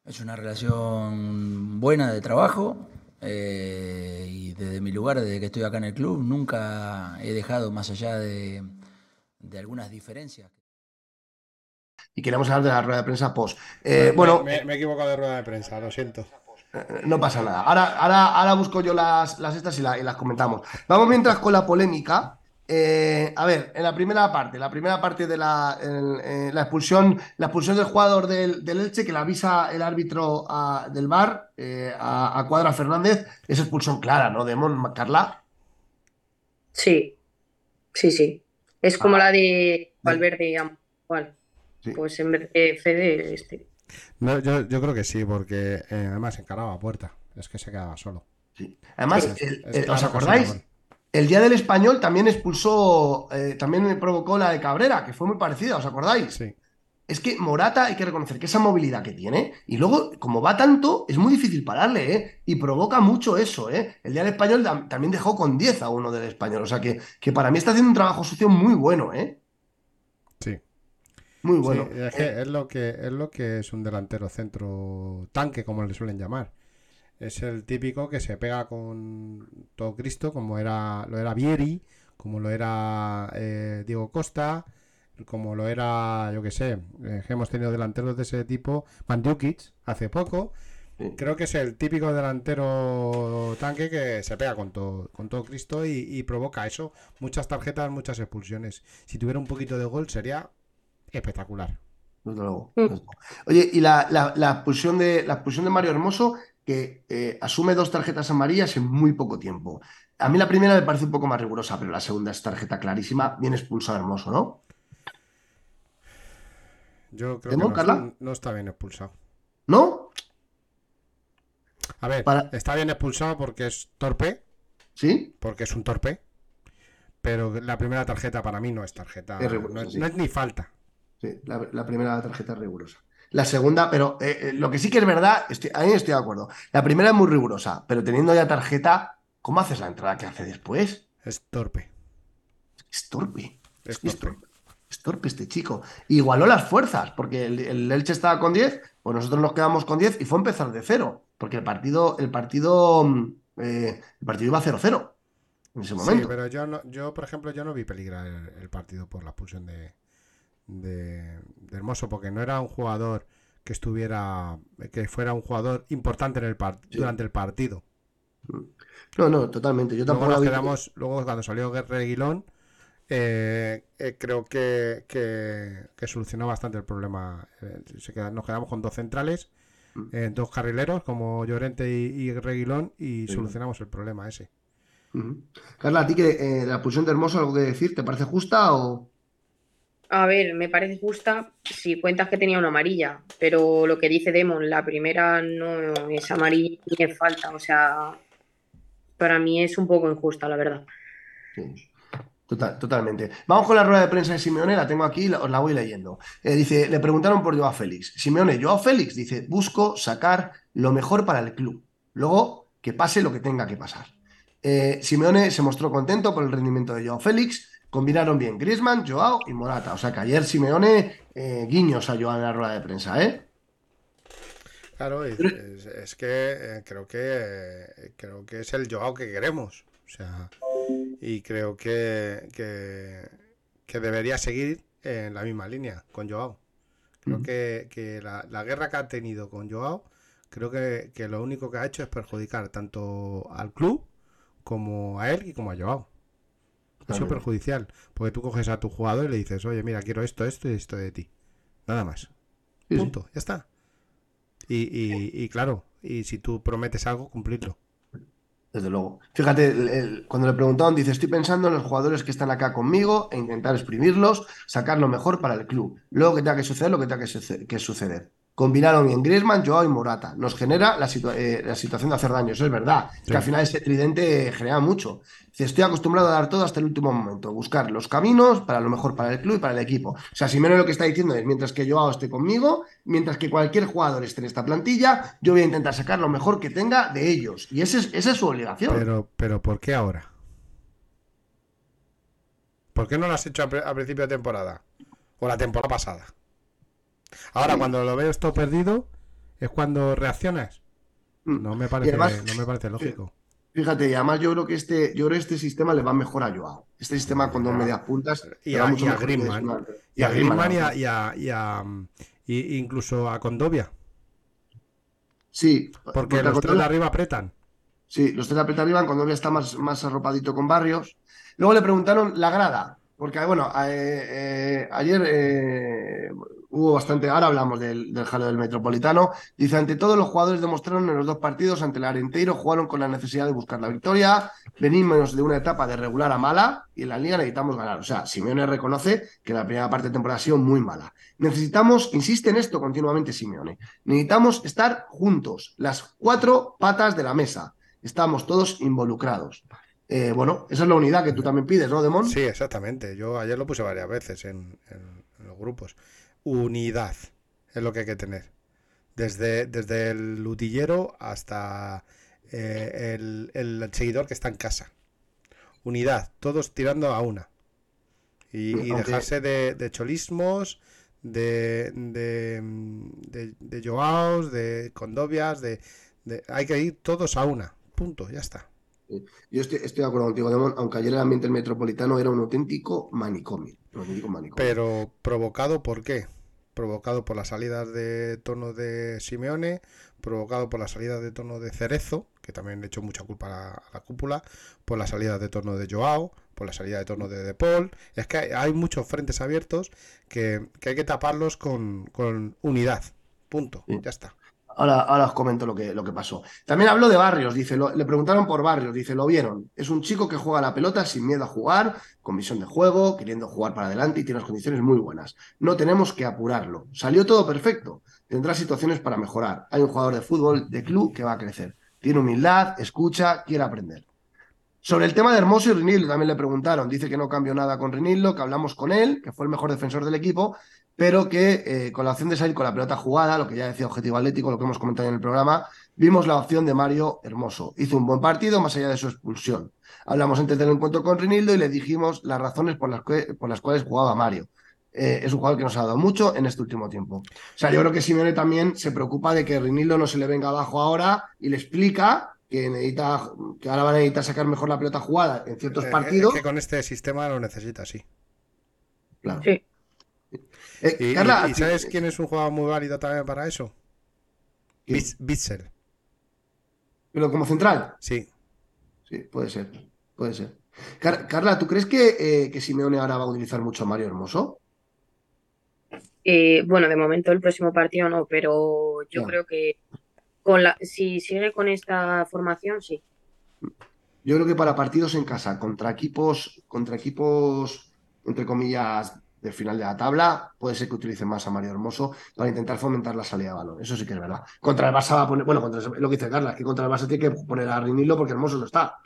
Es una relación buena de trabajo, eh, y desde mi lugar, desde que estoy acá en el club, nunca he dejado más allá de, algunas diferencias. Y queremos hablar de la rueda de prensa post. Eh, bueno, me, he equivocado de rueda de prensa, lo siento. Eh, no pasa nada. Ahora, ahora, ahora busco yo las, las estas y, y las comentamos. Vamos mientras con la polémica. Eh, a ver, en la primera parte, la primera parte de la, eh, la expulsión, la expulsión del jugador del, Elche que le avisa el árbitro del bar eh, a, Cuadra Fernández, es expulsión clara, ¿no? De Mon Carla. Sí, sí, sí. Es como ah. la de Valverde, igual. Pues en vez de Fede, este. No, yo, yo, creo que sí, porque además encaraba a puerta. Es que se quedaba solo. Sí. Además, ¿os acordáis? El día del español también expulsó, eh, también me provocó la de Cabrera, que fue muy parecida, ¿os acordáis? Sí. Es que Morata hay que reconocer que esa movilidad que tiene, y luego, como va tanto, es muy difícil pararle, ¿eh? Y provoca mucho eso, ¿eh? El día del español también dejó con 10 a uno del español, o sea que, que para mí está haciendo un trabajo sucio muy bueno, ¿eh? Sí. Muy bueno. es, es, lo que, es lo que es un delantero centro tanque, como le suelen llamar. Es el típico que se pega con todo Cristo, como era lo era Vieri, como lo era eh, Diego Costa, como lo era, yo que sé, eh, hemos tenido delanteros de ese tipo, Mandzukic hace poco. Creo que es el típico delantero tanque que se pega con todo, con todo Cristo y, provoca eso. Muchas tarjetas, muchas expulsiones. Si tuviera un poquito de gol sería espectacular. Mm. Oye, y la, la, expulsión de la expulsión de Mario Hermoso que eh, asume dos tarjetas amarillas en muy poco tiempo. A mí la primera me parece un poco más rigurosa, pero la segunda es tarjeta clarísima, bien expulsado Hermoso, ¿no? Yo creo que no, está bien expulsado. ¿No? A ver, está bien expulsado porque es torpe. ¿Sí? Porque es un torpe. Pero la primera tarjeta para mí no es tarjeta. no, es, ni falta. Sí, la, la primera tarjeta es rigurosa. La segunda, pero eh, eh, lo que sí que es verdad, estoy, ahí estoy de acuerdo. La primera es muy rigurosa, pero teniendo ya tarjeta, ¿cómo haces la entrada que hace después? Es torpe. Es torpe. Es torpe. Es torpe este chico. Igualó las fuerzas, porque el, Elche estaba con 10, pues nosotros nos quedamos con 10 y fue empezar de cero, porque el partido, el partido, eh, el partido iba 0-0 en ese momento. Sí, pero yo, no, yo, por ejemplo, yo no vi peligrar el partido por la expulsión de, de, Hermoso, porque no era un jugador que estuviera, que fuera un jugador importante en el durante el partido. No, no, totalmente. Yo tampoco luego, quedamos, luego cuando salió Reguilón, eh, eh, creo que, que, solucionó bastante el problema. Eh, nos quedamos con dos centrales, mm. dos carrileros como Llorente y, Reguilón y solucionamos el problema ese. Carla, ¿a ti que la pulsión de Hermoso algo que decir? ¿Te parece justa o...? A ver, me parece justa si cuentas que tenía una amarilla, pero lo que dice Demon, la primera no es amarilla ni es falta, o sea, para mí es un poco injusta, la verdad. Total, totalmente. Vamos con la rueda de prensa de Simeone, la tengo aquí, os la voy leyendo. Eh, dice, le preguntaron por Joao Félix. Simeone, Joao Félix, dice, busco sacar lo mejor para el club. Luego, que pase lo que tenga que pasar. Eh, Simeone se mostró contento por el rendimiento de Joao Félix, combinaron bien Griezmann, Joao y Morata. O sea que ayer Simeone eh, guiños a Joao en la rueda de prensa, ¿eh? Claro, es, que eh, creo que eh, creo que es el Joao que queremos. O sea, y creo que, que, debería seguir en la misma línea con Joao. Creo que, la, guerra que ha tenido con Joao, creo que, que lo único que ha hecho es perjudicar tanto al club como a él y como a Joao. Ha sido perjudicial. Porque tú coges a tu jugador y le dices, oye, mira, quiero esto, esto y esto de ti. Nada más. Sí, sí. Punto. Ya está. Y, y, y claro, y si tú prometes algo, cumplirlo. Desde luego. Fíjate, el- el- cuando le preguntaban, dice, estoy pensando en los jugadores que están acá conmigo e intentar exprimirlos, sacar lo mejor para el club. Luego que tenga que suceder lo que tenga que suceder. Combinaron bien Griezmann, Joao y Morata. Nos genera la, situa- eh, la situación de hacer daño. Eso es verdad. Sí. que al final ese tridente genera mucho. Estoy acostumbrado a dar todo hasta el último momento. Buscar los caminos para lo mejor para el club y para el equipo. O sea, Simeone lo que está diciendo es, mientras que Joao esté conmigo, mientras que cualquier jugador esté en esta plantilla, yo voy a intentar sacar lo mejor que tenga de ellos. Y ese es- esa es su obligación. Pero, pero ¿por qué ahora? ¿Por qué no lo has hecho a principio de temporada? O la temporada pasada. Ahora, cuando lo ves todo perdido, es cuando reaccionas. Mm. No me parece, además- no me parece lógico. Fíjate, y además yo creo que este, yo creo que este sistema le va mejor a Joao. Este sistema con dos medias puntas Y a, mucho y a que Griezmann. Y a Griezmann y y a- y a, mm, y- incluso a Condovia. Sí, Porque los tres Condovia- de arriba apretan. Sí, los tres de apretar arriba, cuando ya está más, más arropadito con Barrios. Luego le preguntaron la grada, porque bueno, eh, eh, ayer eh, hubo bastante, ahora hablamos del, del jaleo del Metropolitano. Dice, ante todo los jugadores demostraron en los dos partidos ante el Arenteiro, jugaron con la necesidad de buscar la victoria, venimos de una etapa de regular a mala y en la liga necesitamos ganar. O sea, Simeone reconoce que la primera parte de temporada ha sido muy mala. Necesitamos, insiste en esto continuamente Simeone, necesitamos estar juntos, las cuatro patas de la mesa. Estamos todos involucrados. Eh, bueno, esa es la unidad que tú también pides, ¿no, Demón? Sí, exactamente. Yo ayer lo puse varias veces en, los grupos. Unidad es lo que hay que tener. Desde, desde el lutillero hasta eh, el, el seguidor que está en casa. Unidad, todos tirando a una. Y, dejarse de, de cholismos, de, de, de, de Joaos, de Condovias, de, de- Hay que ir todos a una. Punto, ya está. Yo estoy, estoy de acuerdo contigo, Demón, aunque ayer el ambiente del metropolitano era un auténtico manicomio. Un auténtico manicomio. Pero provocado por qué? Provocado por las salidas de tono de Simeone, provocado por las salidas de tono de Cerezo, que también le echó mucha culpa a la, a la cúpula, por las salidas de tono de Joao, por la salida de tono de De Paul. Es que hay, hay muchos frentes abiertos que, que hay que taparlos con, con unidad. Punto. Sí. Ya está. Ahora, os comento lo que, lo que pasó. También habló de Barrios, dice, lo- le preguntaron por Barrios, dice, lo vieron. Es un chico que juega la pelota sin miedo a jugar, con visión de juego, queriendo jugar para adelante y tiene unas condiciones muy buenas. No tenemos que apurarlo. Salió todo perfecto. Tendrá situaciones para mejorar. Hay un jugador de fútbol de club que va a crecer. Tiene humildad, escucha, quiere aprender. Sobre el tema de Hermoso y Rinildo también le preguntaron. Dice que no cambió nada con Rinildo, que hablamos con él, que fue el mejor defensor del equipo, pero que eh, con la opción de salir con la pelota jugada, lo que ya decía Objetivo Atlético, lo que hemos comentado en el programa, vimos la opción de Mario Hermoso. Hizo un buen partido más allá de su expulsión. Hablamos antes del encuentro con Rinildo y le dijimos las razones por las, que- por las cuales jugaba Mario. Eh, es un jugador que nos ha dado mucho en este último tiempo. O sea, yo creo que Simeone también se preocupa de que Rinildo no se le venga abajo ahora y le explica que necesita, que ahora van a necesitar sacar mejor la pelota jugada en ciertos Eh, partidos. es que con este sistema lo necesita, sí. Claro. Sí. Eh, ¿Y, Carla, y- y sabes quién es un jugador muy válido también para eso? Bitzel. Pero como central. Sí. Sí, puede ser. Puede ser. Car- Carla, ¿tú crees que, eh, que Simeone ahora va a utilizar mucho a Mario Hermoso? Eh, bueno, de momento el próximo partido no, pero yo creo que con la, si sigue con esta formación, sí. Yo creo que para partidos en casa, contra equipos, contra equipos, entre comillas, del final de la tabla, puede ser que utilice más a Mario Hermoso para intentar fomentar la salida de balón. Eso sí que es verdad. Contra el Barça va a poner, bueno, contra el- lo que dice Carla, que contra el Barça tiene que poner a Rinilo porque Hermoso no está.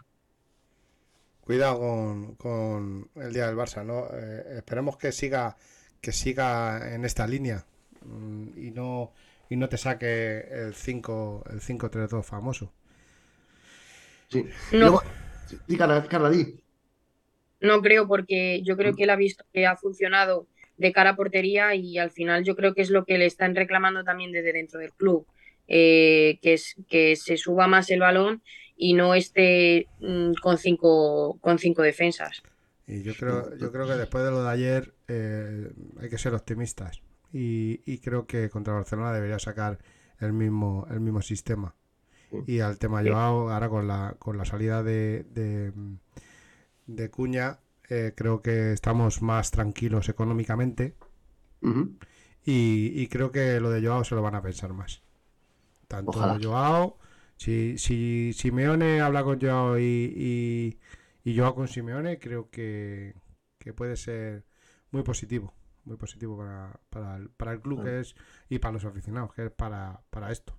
Cuidado con, con el día del Barça, ¿no? Eh, esperemos que siga, que siga en esta línea mm, y no, y no te saque el 5, el 5-3-2 famoso. Sí. No. Luego, sí, Carla, Carla, di. No creo porque yo creo que él ha visto que ha funcionado de cara a portería y al final yo creo que es lo que le están reclamando también desde dentro del club, eh, que es que se suba más el balón y no esté mm, con cinco con cinco defensas. Y yo creo, yo creo que después de lo de ayer eh, hay que ser optimistas. Y, y creo que contra Barcelona debería sacar el mismo, el mismo sistema. Y al tema Joao, ahora con la, con la salida de, de, de Cuña, eh, creo que estamos más tranquilos económicamente. y, creo que lo de Joao se lo van a pensar más. Tanto Joao, si, si Simeone habla con Joao y, y, Joao con Simeone, creo que, puede ser muy positivo. Muy positivo para, para, el, para el club que es y para los aficionados, que es para, para esto.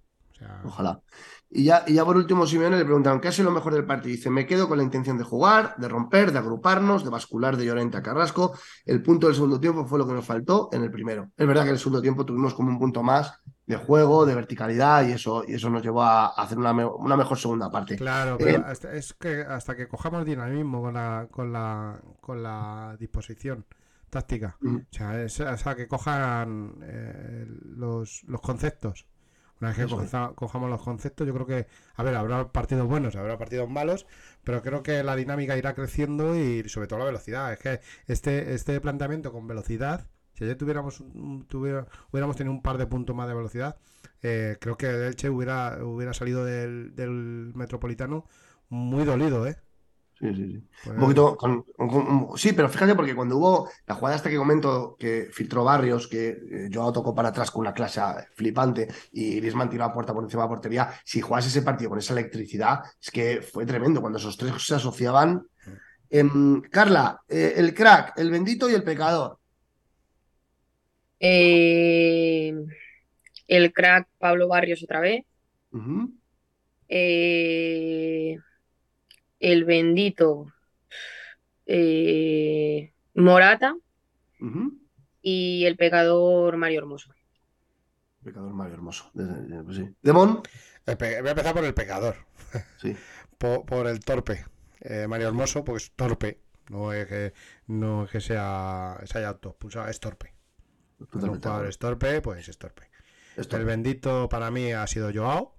Ojalá. Y ya, y ya por último, Simeone le preguntaron, ¿qué ha sido lo mejor del partido? Dice, me quedo con la intención de jugar, de romper, de agruparnos, de bascular de Llorente a Carrasco. El punto del segundo tiempo fue lo que nos faltó en el primero. Es verdad que en el segundo tiempo tuvimos como un punto más de juego, de verticalidad, y eso, y eso nos llevó a hacer una, mejor segunda parte. Claro, pero eh, es que hasta que cojamos dinamismo con la, con la, con la disposición táctica, mm. o, sea, es, hasta que cojan eh, los, los conceptos una vez que cojamos los conceptos, yo creo que, a ver, habrá partidos buenos, habrá partidos malos, pero creo que la dinámica irá creciendo y sobre todo la velocidad. Es que este, este planteamiento con velocidad, si ayer tuviéramos, hubiéramos tenido un par de puntos más de velocidad, eh, creo que Elche hubiera, hubiera salido del, del Metropolitano muy dolido, ¿eh? Sí, sí, sí. Pues un poquito sí, pero fíjate, porque cuando hubo la jugada hasta que comento que filtró Barrios, que eh, yo tocó para atrás con una clase flipante y Griezmann tiró a puerta por encima de la portería, si juegas ese partido con esa electricidad, es que fue tremendo cuando esos tres se asociaban. Em, Carla, eh, el crack, el bendito y el pecador. Eh, el crack Pablo Barrios otra vez. eh, el bendito eh, Morata y el pecador Mario Hermoso. Pecador Mario Hermoso. Pues Demon. Voy a empezar por el pecador. Sí. por, el torpe. Eh, Mario Hermoso, pues torpe. No es que, no es que sea, se haya autoexpulsado, es torpe. un jugador es torpe, pues es torpe. El bendito para mí ha sido Joao.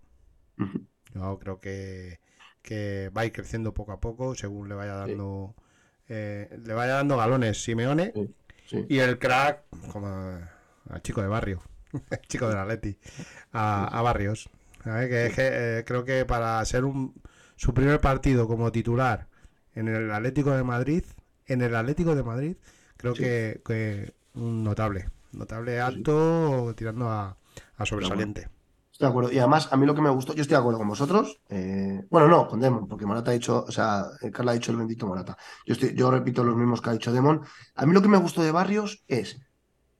Joao creo que que va a ir creciendo poco a poco según le vaya dando eh, le vaya dando galones Simeone y el crack como al chico de barrio el chico de la Leti a, Barrios. Que, eh, creo que para ser un su primer partido como titular en el Atlético de Madrid en el Atlético de Madrid creo que, que, un notable notable alto tirando a, a sobresaliente De acuerdo. Y además, a mí lo que me gustó, yo estoy de acuerdo con vosotros. Eh, bueno, no, con Demon, porque Morata ha dicho, o sea, eh, Carla ha dicho el bendito Morata. Yo, estoy, yo repito los mismos que ha dicho Demon. A mí lo que me gustó de Barrios es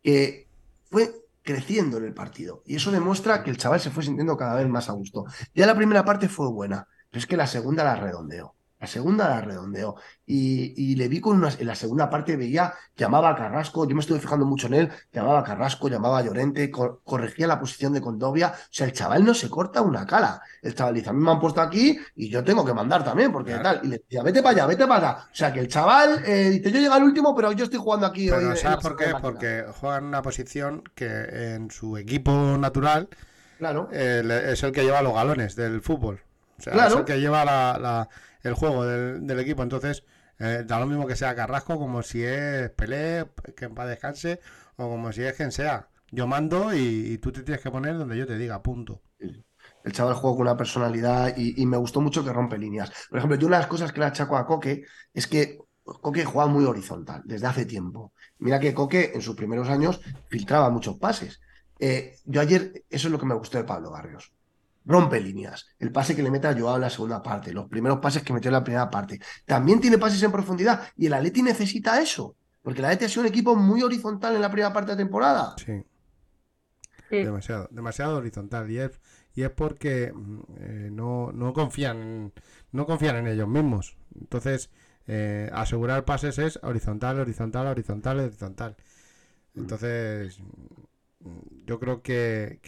que fue creciendo en el partido. Y eso demuestra que el chaval se fue sintiendo cada vez más a gusto. Ya la primera parte fue buena, pero es que la segunda la redondeó. La segunda la redondeó. Y, le vi con una, en la segunda parte veía, llamaba a Carrasco, yo me estuve fijando mucho en él, llamaba a Carrasco, llamaba a Llorente, corregía la posición de Condovia. O sea, el chaval no se corta una cala. El chaval dice, a mí me han puesto aquí y yo tengo que mandar también, porque tal. Y le decía, vete para allá, vete para allá. O sea, que el chaval eh, dice, yo llego al último, pero yo estoy jugando aquí. Pero ¿sabes por qué? Porque juega en una posición que en su equipo natural claro. Eh, es el que lleva los galones del fútbol. O sea, es el que lleva la el juego del, equipo. Entonces, eh, da lo mismo que sea Carrasco, como si es Pelé, que en paz descanse, o como si es quien sea. Yo mando y, tú te tienes que poner donde yo te diga, punto. El chaval juega con una personalidad y, me gustó mucho que rompe líneas. Por ejemplo, yo una de las cosas que le achaco a Coque es que Coque juega muy horizontal desde hace tiempo. Mira que Coque en sus primeros años filtraba muchos pases. Eh, yo ayer, eso es lo que me gustó de Pablo Barrios rompe líneas. El pase que le mete a Joao en la segunda parte, los primeros pases que metió en la primera parte. También tiene pases en profundidad y el Atleti necesita eso, porque el Atleti ha sido un equipo muy horizontal en la primera parte de la temporada. Sí. Demasiado, demasiado horizontal. Y es, y es porque mm, eh, no, no, confían, no confían en ellos mismos. Entonces, eh, asegurar pases es horizontal, horizontal, horizontal, horizontal. Entonces, yo creo que,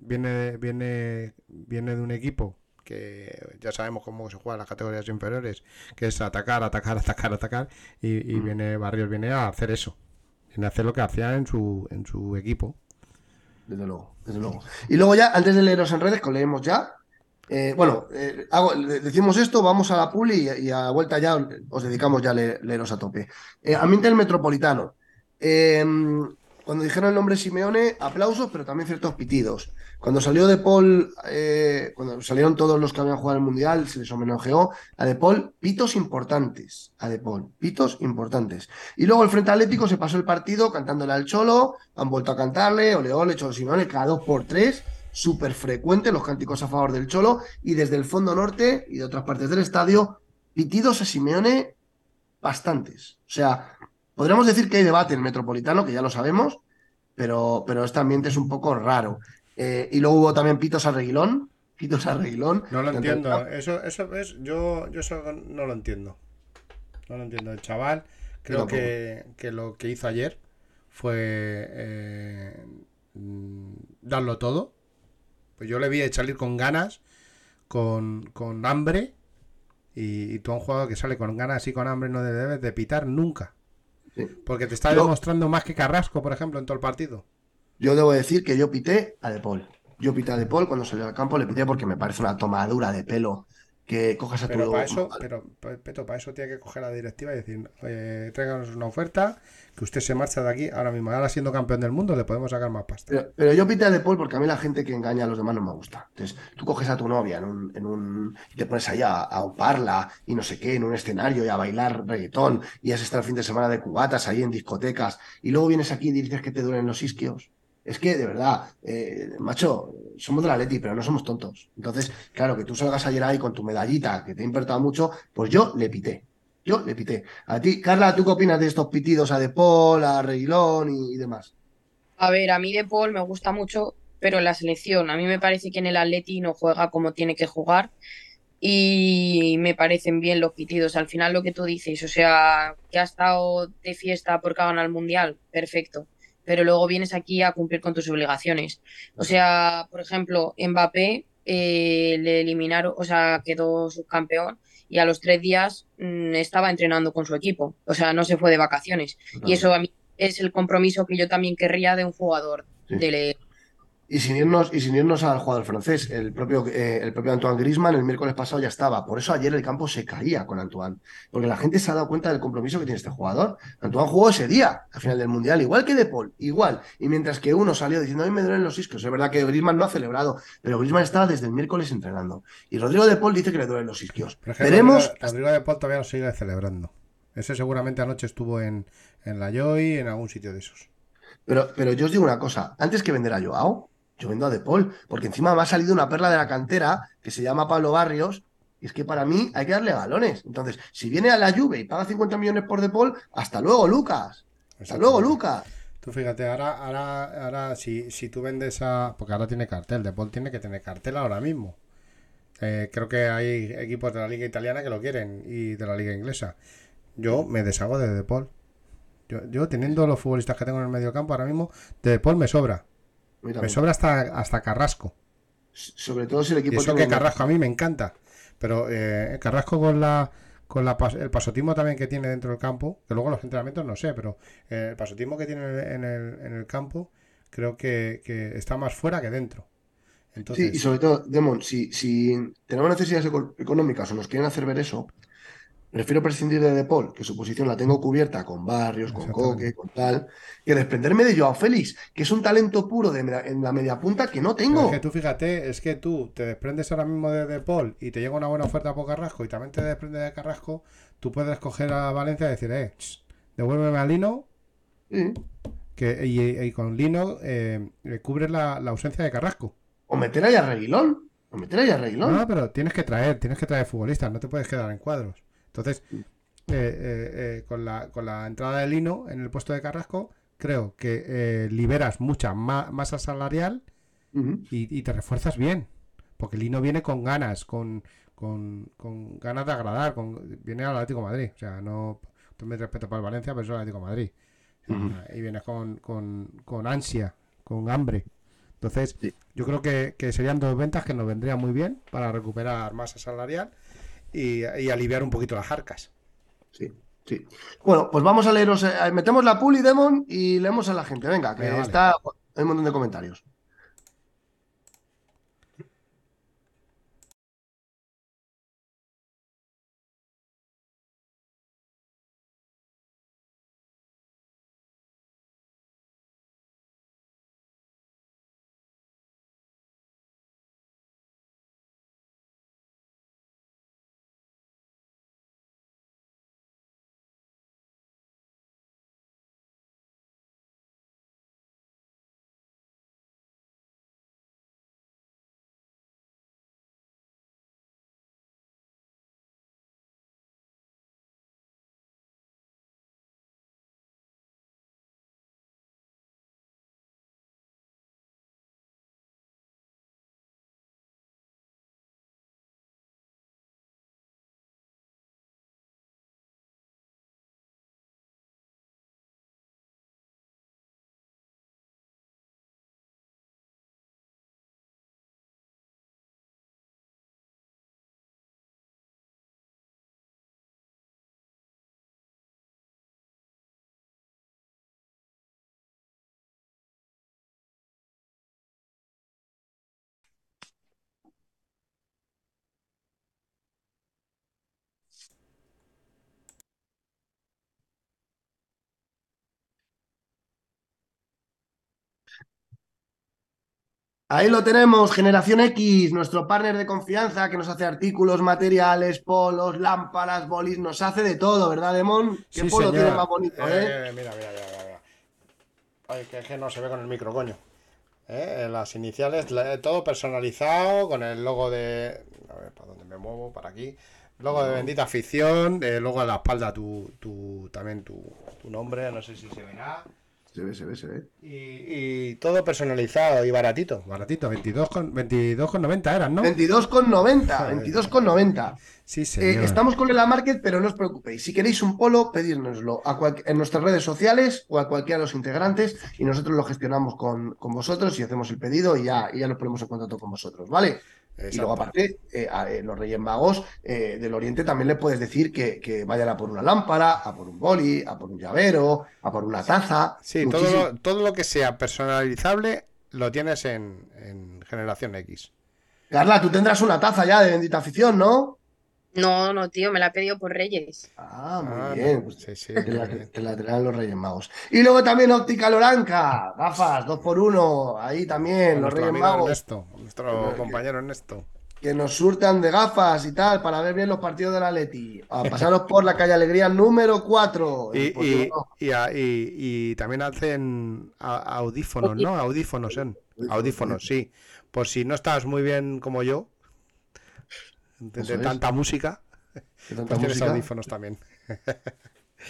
viene, viene, viene de un equipo que ya sabemos cómo se juega en las categorías inferiores, que es atacar, atacar, atacar, atacar, y, mm. viene Barrios viene a hacer eso, viene a hacer lo que hacía en su, en su equipo. Desde luego, desde luego. Y luego ya, antes de leeros en redes, que leemos ya, eh, bueno, eh, decimos esto, vamos a la pool y, a vuelta ya os dedicamos ya a leeros a tope. Eh, ambiente del Metropolitano. Cuando dijeron el nombre Simeone, aplausos, pero también ciertos pitidos. Cuando salió De Paul, eh, cuando salieron todos los que habían jugado el Mundial, se les homenajeó a De Paul, pitos importantes. A De Paul, pitos importantes. Y luego el Frente Atlético se pasó el partido cantándole al Cholo, han vuelto a cantarle, ole ole, Cholo Simeone, cada dos por tres súper frecuente los cánticos a favor del Cholo y desde el fondo norte y de otras partes del estadio, pitidos a Simeone bastantes. O sea, podríamos decir que hay debate en Metropolitano, que ya lo sabemos, pero, pero este ambiente es un poco raro. Eh, y luego hubo también pitos a Reguilón. Pitos a Reguilón. No lo entiendo. Eso, eso es, yo, yo eso no lo entiendo. No lo entiendo. El chaval, creo que, que, lo que hizo ayer fue eh, mm, darlo todo pues yo le vi salir con ganas, con, hambre. Y, tú a un jugador que sale con ganas y con hambre no debes de pitar nunca. Porque te está demostrando más que Carrasco, por ejemplo, en todo el partido. Yo debo decir que yo pité a De Paul. Yo pité a De Paul cuando salió al campo, le pité porque me parece una tomadura de pelo que cojas a pero tu... Para eso, pero, Peto, para eso tiene que coger la directiva y decir, oye, tráiganos una oferta, que usted se marcha de aquí ahora mismo. Ahora siendo campeón del mundo le podemos sacar más pasta. Pero, yo pité a De Paul porque a mí la gente que engaña a los demás no me gusta. Entonces, tú coges a tu novia en un... En un y te pones ahí a, a oparla y no sé qué, en un escenario y a bailar reggaetón y has estado el fin de semana de cubatas ahí en discotecas y luego vienes aquí y dices que te duelen los isquios. Es que, de verdad, eh, macho, somos de la Leti, pero no somos tontos. Entonces, claro, que tú salgas ayer ahí con tu medallita, que te ha importado mucho, pues yo le pité. Yo le pité. A ti, Carla, ¿tú qué opinas de estos pitidos a De Paul, a Reguilón y, demás? A ver, a mí De Paul me gusta mucho, pero en la selección, a mí me parece que en el Atleti no juega como tiene que jugar y me parecen bien los pitidos. Al final lo que tú dices, o sea, que ha estado de fiesta porque ha ganado el Mundial, perfecto pero luego vienes aquí a cumplir con tus obligaciones. O sea, por ejemplo, Mbappé eh, le eliminaron, o sea, quedó subcampeón y a los tres días mm, estaba entrenando con su equipo. O sea, no se fue de vacaciones. Y eso a mí es el compromiso que yo también querría de un jugador de, y sin irnos, y sin irnos al jugador francés, el propio, eh, el propio Antoine Grisman el miércoles pasado ya estaba. Por eso ayer el campo se caía con Antoine. Porque la gente se ha dado cuenta del compromiso que tiene este jugador. Antoine jugó ese día, al final del Mundial, igual que De Paul, igual. Y mientras que uno salió diciendo, a mí me duelen los isquios. Es verdad que Grisman no ha celebrado, pero Grisman estaba desde el miércoles entrenando. Y Rodrigo De Paul dice que le duelen los isquios. Veremos. Rodrigo, De Paul todavía lo sigue celebrando. Ese seguramente anoche estuvo en, en la Joy, en algún sitio de esos. Pero, pero yo os digo una cosa, antes que vender a Joao, yo vendo a De Paul, porque encima me ha salido una perla de la cantera que se llama Pablo Barrios, y es que para mí hay que darle galones. Entonces, si viene a la Juve y paga 50 millones por De Paul, hasta luego, Lucas. Hasta luego, Lucas. Tú fíjate, ahora, ahora, ahora si, si tú vendes a. Porque ahora tiene cartel, De Paul tiene que tener cartel ahora mismo. Eh, creo que hay equipos de la liga italiana que lo quieren y de la liga inglesa. Yo me deshago de De Paul. Yo, yo teniendo los futbolistas que tengo en el medio campo ahora mismo, De Paul me sobra. Me sobra hasta, hasta Carrasco. Sobre todo si el equipo... Y eso que Carrasco a mí me encanta. Pero eh, Carrasco con la con la, el pasotismo también que tiene dentro del campo, que luego los entrenamientos no sé, pero eh, el pasotismo que tiene en el, en el campo creo que, está más fuera que dentro. Sí, y sobre todo, Demon, si, si tenemos necesidades económicas o nos quieren hacer ver eso, Prefiero prescindir de De Paul, que su posición la tengo cubierta con Barrios, con Coque, con tal, que desprenderme de Joao Félix, que es un talento puro de, en la media punta que no tengo. es que tú fíjate, es que tú te desprendes ahora mismo de De Paul y te llega una buena oferta por Carrasco y también te desprendes de Carrasco, tú puedes coger a Valencia y decir, eh, devuélveme a Lino. Que, y, con Lino eh, cubres la, ausencia de Carrasco. O meter ahí a Reguilón. O meter ahí a Reguilón. No, pero tienes que traer, tienes que traer futbolistas, no te puedes quedar en cuadros. Entonces, eh, eh, eh, con, la, con la entrada de Lino en el puesto de Carrasco, creo que liberas mucha masa salarial y, te refuerzas bien. Porque Lino viene con ganas, con, con, ganas de agradar, con, viene al Atlético Madrid. O sea, no me respeto para el Valencia, pero es el Atlético Madrid. Y viene con, con, ansia, con hambre. Entonces, yo creo que, que, serían dos ventas que nos vendrían muy bien para recuperar masa salarial y, aliviar un poquito las arcas. Sí, sí. Bueno, pues vamos a leeros, eh, metemos la pool y demon y leemos a la gente. Venga, que está, hay un montón de comentarios. Ahí lo tenemos, Generación X, nuestro partner de confianza que nos hace artículos, materiales, polos, lámparas, bolis, nos hace de todo, ¿verdad, Demón? ¿Qué Sí, polo señor. tiene más bonito, eh? Eh, Mira, mira, mira, mira, mira. Ay, que es que no se ve con el micro, coño. Eh, Las iniciales, todo personalizado con el logo de. A ver, ¿para dónde me muevo? Para aquí. Logo de Bendita Afición, eh, luego en la espalda tu, tu, también tu, tu nombre, no sé si se verá. Se ve, se ve, se ve. Y, y todo personalizado y baratito. Baratito, 22 con, 22,90 eran, ¿no? 22,90, 22,90. Sí, Eh, señor. estamos con el La Market, pero no os preocupéis. Si queréis un polo, pedírnoslo a cual- en nuestras redes sociales o a cualquiera de los integrantes y nosotros lo gestionamos con, con vosotros y hacemos el pedido y ya, y ya nos ponemos en contacto con vosotros, ¿vale? Y luego, aparte, eh, a eh, los Reyes Magos eh, del Oriente también le puedes decir que, que vayan a por una lámpara, a por un boli, a por un llavero, a por una taza. Sí, todo lo, todo lo que sea personalizable lo tienes en, en Generación X. Carla, tú tendrás una taza ya de bendita afición, ¿no? No, no, tío, me la he pedido por Reyes. Ah, muy Ah, bien. no, pues sí, sí, te, la, te la traerán los Reyes Magos. Y luego también Óptica Loranca, gafas, dos por uno, ahí también, los nuestro Reyes amigo Magos, Ernesto, nuestro compañero Ernesto. que nos surtan de gafas y tal, para ver bien los partidos del Atleti. A pasaros por la calle Alegría número 4. Y, y, y, a- y- y también hacen audífonos, ¿no? Audífonos, ¿eh? Audífonos, sí. Por si no estás muy bien como yo, de, de tanta música, tanta pues música. audífonos también.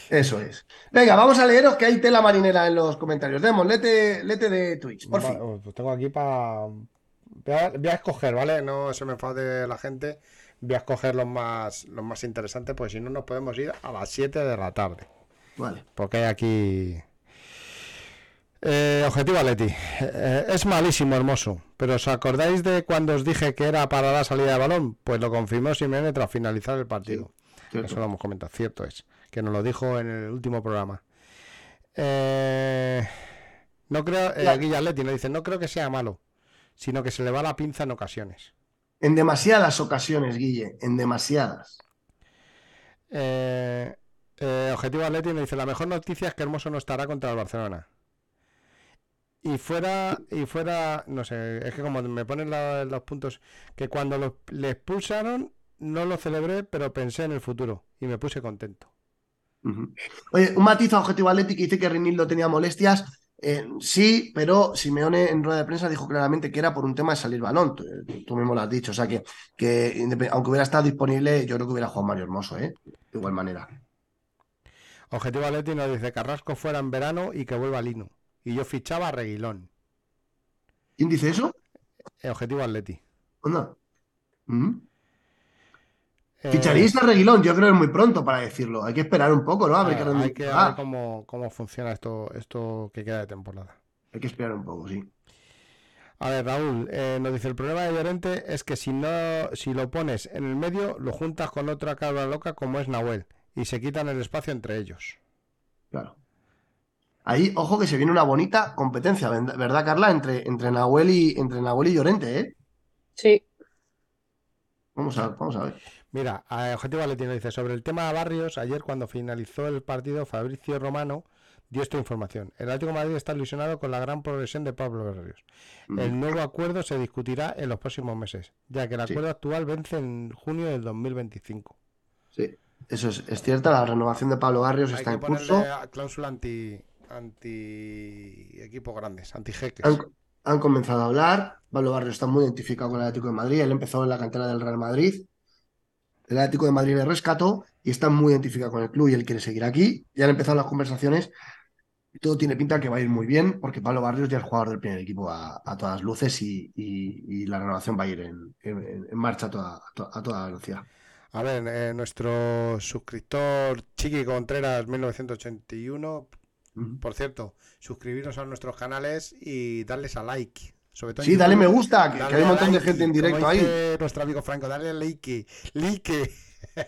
Eso es. Venga, vamos a leeros que hay tela marinera en los comentarios. Demos, lete, lete de Twitch, por Va- fin. Pues tengo aquí para... Voy a, voy a escoger, ¿vale? No se me enfade la gente. Voy a escoger los más, los más interesantes, porque si no nos podemos ir a las 7 de la tarde. Vale. Porque hay aquí. Eh, objetivo Atleti. Eh, es malísimo, hermoso. Pero ¿os acordáis de cuando os dije que era para la salida de balón? Pues lo confirmó Simeone tras finalizar el partido. cierto. Eso lo hemos comentado, cierto es. Que nos lo dijo en el último programa. Eh, no creo. Eh. Guilla Atleti nos dice: No creo que sea malo, sino que se le va la pinza en ocasiones. En demasiadas ocasiones, Guille, en demasiadas. Eh, eh, Objetivo Atleti nos dice, la mejor noticia es que Hermoso no estará contra el Barcelona. Y fuera, y fuera, no sé, es que como me ponen la- los puntos, que cuando lo- le expulsaron, no lo celebré, pero pensé en el futuro y me puse contento. Oye, un matiz a Objetivo Atleti que dice que Rinildo tenía molestias. Eh, sí, pero Simeone en rueda de prensa dijo claramente que era por un tema de salir balón. Tú, tú mismo lo has dicho. O sea que, que aunque hubiera estado disponible, yo creo que hubiera jugado Mario Hermoso, ¿eh? De igual manera. Objetivo Atleti nos dice, Carrasco fuera en verano y que vuelva Lino. Y yo fichaba a Reguilón. ¿Quién dice eso? Eh, Objetivo Atleti. Anda. Ujú. Eh, a Reguilón, yo creo que es muy pronto para decirlo. Hay que esperar un poco, ¿no? A ver rendimiento hay que ver cómo, cómo funciona esto, esto que queda de temporada. Hay que esperar un poco, sí. A ver, Raúl, eh, nos dice el problema de Llorente es que si no, si lo pones en el medio, lo juntas con otra cabra loca como es Nahuel y se quitan el espacio entre ellos. Claro. Ahí, ojo que se viene una bonita competencia, ¿verd- ¿verdad, Carla? Entre, entre Nahuel y entre Nahuel y Llorente, ¿eh? Sí. Vamos a ver, vamos a ver. Mira, Objetivo Valentín dice sobre el tema de Barrios, ayer cuando finalizó el partido, Fabricio Romano dio esta información. El Atlético de Madrid está ilusionado con la gran progresión de Pablo Barrios. El nuevo acuerdo se discutirá en los próximos meses, ya que el Sí. acuerdo actual vence en junio del 2025. Sí, eso es, es cierto, la renovación de Pablo Barrios Hay está que en curso. cláusula anti, anti equipos grandes, anti jeques. Han, han comenzado a hablar. Pablo Barrios está muy identificado con el Atlético de Madrid. Él empezó en la cantera del Real Madrid. El Atlético de Madrid le rescató y está muy identificado con el club y él quiere seguir aquí. Ya han empezado las conversaciones todo tiene pinta que va a ir muy bien porque Pablo Barrios ya es jugador del primer equipo a, a todas luces y, y- y la renovación va a ir en, en- en marcha a toda, a to- a toda velocidad. A ver, eh, nuestro suscriptor Chiqui Contreras 1981, Por cierto, suscribiros a nuestros canales y darles a like. Sobre todo en Sí, dale me gusta, que, hay un montón de gente en como directo ahí. nuestro amigo Franco, dale like, like.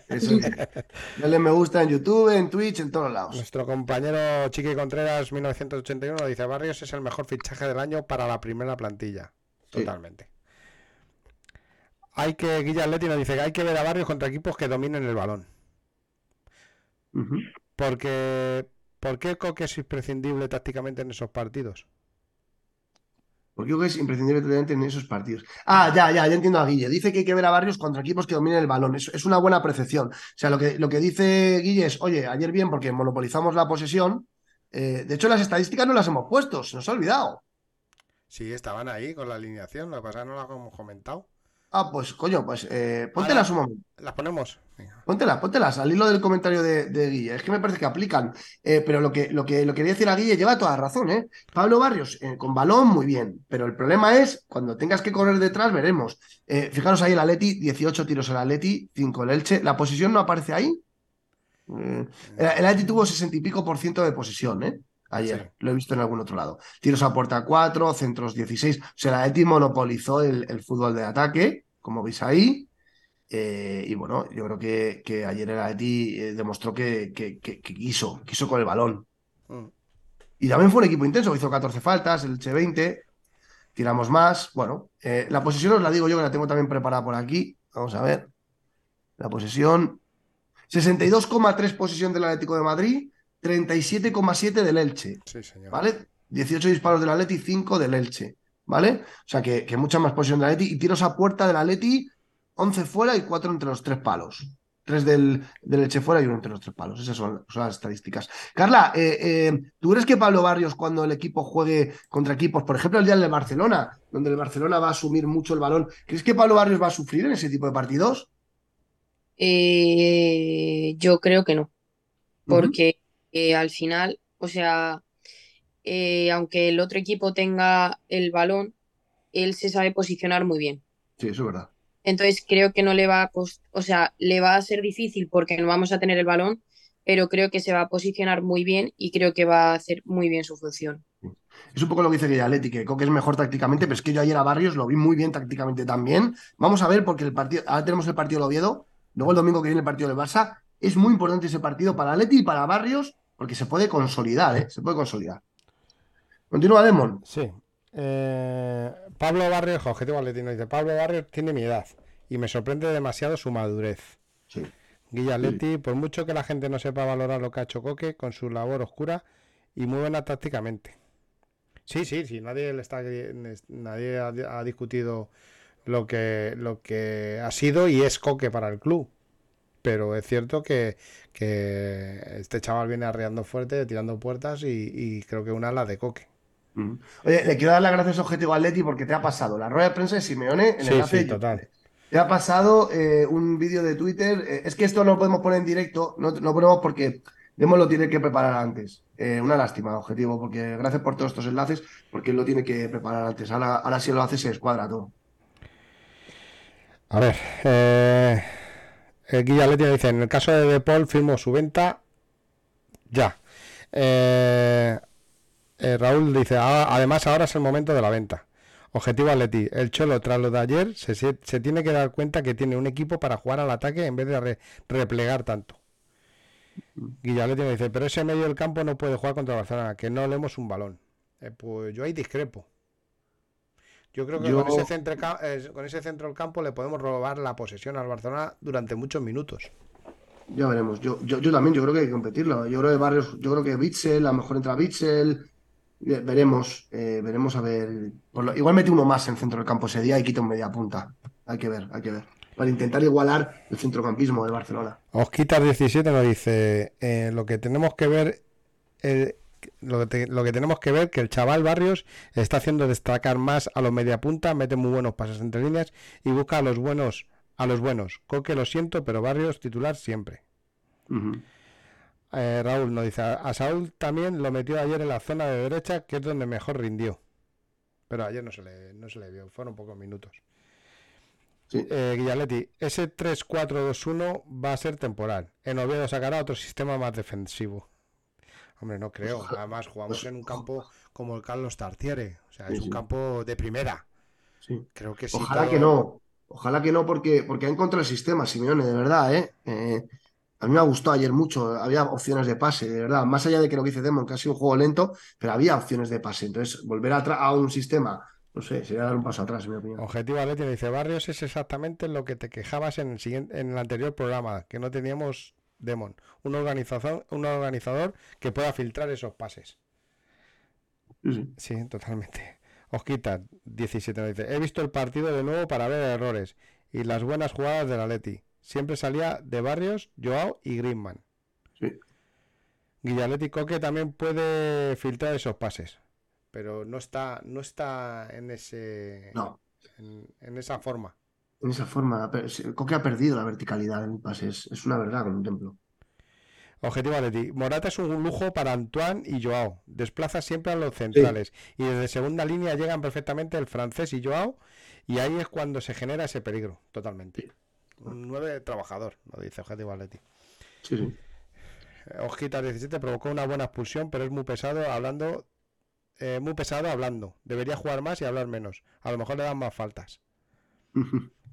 Eso es. Dale me gusta en YouTube, en Twitch, en todos lados. Nuestro compañero Chiqui Contreras 1981 dice Barrios es el mejor fichaje del año para la primera plantilla. Sí. Totalmente. Hay que, Guilla Atleti nos dice que hay que ver a Barrios contra equipos que dominen el balón. Porque, ¿por qué Coque es imprescindible tácticamente en esos partidos? Porque yo creo que es imprescindible en esos partidos. Ah, ya, ya, ya entiendo a Guille. Dice que hay que ver a Barrios contra equipos que dominen el balón. Es, es una buena percepción. O sea, lo que, lo que dice Guille es, oye, ayer bien porque monopolizamos la posesión. Eh, de hecho, las estadísticas no las hemos puesto, se nos ha olvidado. Sí, estaban ahí con la alineación, lo que pasa es que no las hemos comentado. Ah, pues coño, pues eh, póntelas un momento. ¿Las ponemos? Póntelas, póntelas, al hilo del comentario de, Guille. Es que me parece que aplican. Eh, pero lo que, lo, que, lo quería decir a Guille lleva toda razón, ¿eh? Pablo Barrios, eh, con balón, muy bien. Pero el problema es, cuando tengas que correr detrás, veremos. fijaros ahí el Atleti, 18 tiros el Atleti, 5 el Elche. ¿La posición no aparece ahí? el, el Atleti tuvo 60 y pico por ciento de posición, ¿eh? Ayer, lo he visto en algún otro lado. Tiros a puerta 4, centros 16. O sea, la Eti monopolizó el, fútbol de ataque, como veis ahí. Eh, y bueno, yo creo que, que ayer el Eti eh, demostró que, que, quiso, quiso con el balón. Mm. Y también fue un equipo intenso, hizo 14 faltas, el Che 20, tiramos más. Bueno, eh, la posesión os la digo yo que la tengo también preparada por aquí. Vamos a ver. La posesión. 62,3 posesión del Atlético de Madrid, 37,7 del Elche. Sí, señor. ¿Vale? 18 disparos del Atleti, 5 del Elche. ¿Vale? O sea que, mucha más posición del Atleti. Y tiros a puerta del Atleti, 11 fuera y 4 entre los tres palos. 3 del, del fuera y uno entre los tres palos. Esas son, las estadísticas. Carla, eh, eh, ¿tú crees que Pablo Barrios, cuando el equipo juegue contra equipos, por ejemplo, el día del Barcelona, donde el Barcelona va a asumir mucho el balón, ¿crees que Pablo Barrios va a sufrir en ese tipo de partidos? Eh, yo creo que no. Porque al final, o sea, eh, aunque el otro equipo tenga el balón, él se sabe posicionar muy bien. Sí, eso es verdad. Entonces creo que no le va a o sea, le va a ser difícil porque no vamos a tener el balón, pero creo que se va a posicionar muy bien y creo que va a hacer muy bien su función. Es un poco lo que dice Guillaletti, que que es mejor tácticamente, pero es que yo ayer a Barrios lo vi muy bien tácticamente también. Vamos a ver, porque el partido, ahora tenemos el partido de Oviedo, luego el domingo que viene el partido del Barça. Es muy importante ese partido para Leti y para Barrios, porque se puede consolidar, ¿eh? Se puede consolidar. Continúa, Demon. Sí. Eh, Pablo Barrios, objetivo atletino, dice, Pablo Barrios tiene mi edad y me sorprende demasiado su madurez. Sí. Guilla por mucho que la gente no sepa valorar lo que ha hecho Coque con su labor oscura y muy buena tácticamente. Sí, sí, sí, nadie le está nadie ha, discutido lo que lo que ha sido y es Coque para el club pero es cierto que, este chaval viene arreando fuerte, tirando puertas y, creo que una es la de Coque. Oye, le quiero dar las gracias a Objetivo Atleti porque te ha pasado la rueda de prensa de Simeone en el sí, total. Te ha pasado eh, un vídeo de Twitter. Eh, es que esto no lo podemos poner en directo, no, no ponemos porque Demo lo tiene que preparar antes. Eh, una lástima, objetivo, porque gracias por todos estos enlaces, porque él lo tiene que preparar antes. Ahora, ahora si lo hace se escuadra todo. A ver, eh, el Guilla dice, en el caso de De Paul firmó su venta ya. Eh, eh, Raúl dice, ah, además ahora es el momento de la venta. Objetivo Atleti, el Cholo tras lo de ayer se, tiene que dar cuenta que tiene un equipo para jugar al ataque en vez de replegar tanto. Guillaletti me dice, pero ese medio del campo no puede jugar contra Barcelona, que no leemos un balón. Eh, pues yo ahí discrepo. Yo creo que Con, ese centro, eh, con ese centro del campo le podemos robar la posesión al Barcelona durante muchos minutos. Ya veremos. Yo, yo, también, yo creo que hay que competirlo. Yo creo que Barrios, yo creo que Bitzel, a lo mejor entra Bitzel. Veremos, eh, veremos a ver. igual mete uno más en el centro del campo ese día y quita un media punta. Hay que ver, hay que ver. Para intentar igualar el centrocampismo de Barcelona. Osquita 17 nos dice: eh, Lo que tenemos que ver lo que, lo que tenemos que ver que el chaval Barrios está haciendo destacar más a los mediapunta, mete muy buenos pases entre líneas y busca a los buenos, a los buenos. Coque lo siento, pero Barrios titular siempre. Eh, Raúl nos dice, a Saúl también lo metió ayer en la zona de derecha, que es donde mejor rindió. Pero ayer no se le, no se le vio, fueron pocos minutos. Sí. Eh, ese 3-4-2-1 va a ser temporal. En Oviedo sacará otro sistema más defensivo. Hombre, no creo. Además, jugamos en un campo como el Carlos Tartiere. O sea, es un campo de primera. Sí. Creo que sí. Ojalá que no. Ojalá que no, porque, porque ha encontrado el sistema, Simeone, de verdad, ¿eh? ¿eh? A mí me ha gustado ayer mucho. Había opciones de pase, de verdad. Más allá de que lo que dice Demon, que ha sido un juego lento, pero había opciones de pase. Entonces, volver a, a un sistema no sé, sería dar un paso atrás, en mi opinión. Objetivo Atleti dice, Barrios es exactamente lo que te quejabas en el, siguiente, en el anterior programa, que no teníamos Demon, un organizador, un organizador que pueda filtrar esos pases. Sí, totalmente. Osquita, 17, nos dice, he visto el partido de nuevo para ver errores y las buenas jugadas de la Leti. Siempre salía de Barrios, Joao y Griezmann. Sí. Guillaletti Coque también puede filtrar esos pases, pero no está, no está en ese No, en, en esa forma. en esa forma. sí, Coque ha perdido la verticalidad en el pase. Es, una verdad, contemplo. Objetivo Atleti. Morata es un lujo para Antoine y Joao. Desplaza siempre a los centrales. Y desde segunda línea llegan perfectamente el francés y Joao. Y ahí es cuando se genera ese peligro, totalmente. Un 9 trabajador, lo dice Objetivo Atleti. Sí, sí. Ojita 17 provocó una buena expulsión, pero es muy pesado hablando. eh, muy pesado hablando. Debería jugar más y hablar menos. A lo mejor le dan más faltas.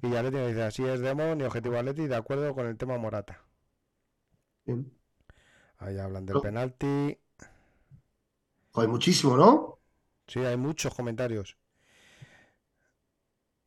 Villaletti nos dice: Así es Demon y Objetivo Atleti, de acuerdo con el tema Morata. Bien. Ahí hablan del No. penalti. Joder, muchísimo, ¿no? Sí, hay muchos comentarios.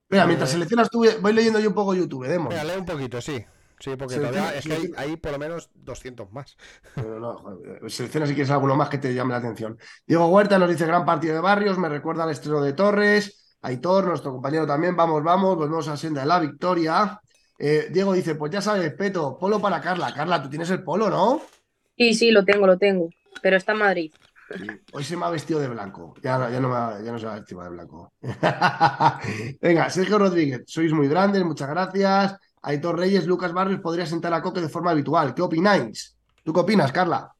Mira, mientras Eh, seleccionas tú, voy leyendo yo un poco YouTube, Demos. Venga, lee un poquito, sí. Sí, porque todavía es que hay, por lo menos 200 más. No, no, joder, selecciona si quieres alguno más que te llame la atención. Diego Huerta nos dice gran partido de Barrios, me recuerda al estreno de Torres. Aitor, nuestro compañero también, vamos, vamos, volvemos a senda de la victoria. Eh, Diego dice, pues ya sabes, Peto, polo para Carla. Carla, tú tienes el polo, ¿no? Sí, sí, lo tengo, lo tengo. Pero está en Madrid. Hoy se me ha vestido de blanco. Ya, no- ya, no, me ha- ya no se va a vestir de blanco. Venga, Sergio Rodríguez, sois muy grandes, muchas gracias. Aitor Reyes, Lucas Barrios podría sentar a Coque de forma habitual. ¿Qué opináis? ¿Tú qué opinas, Carla?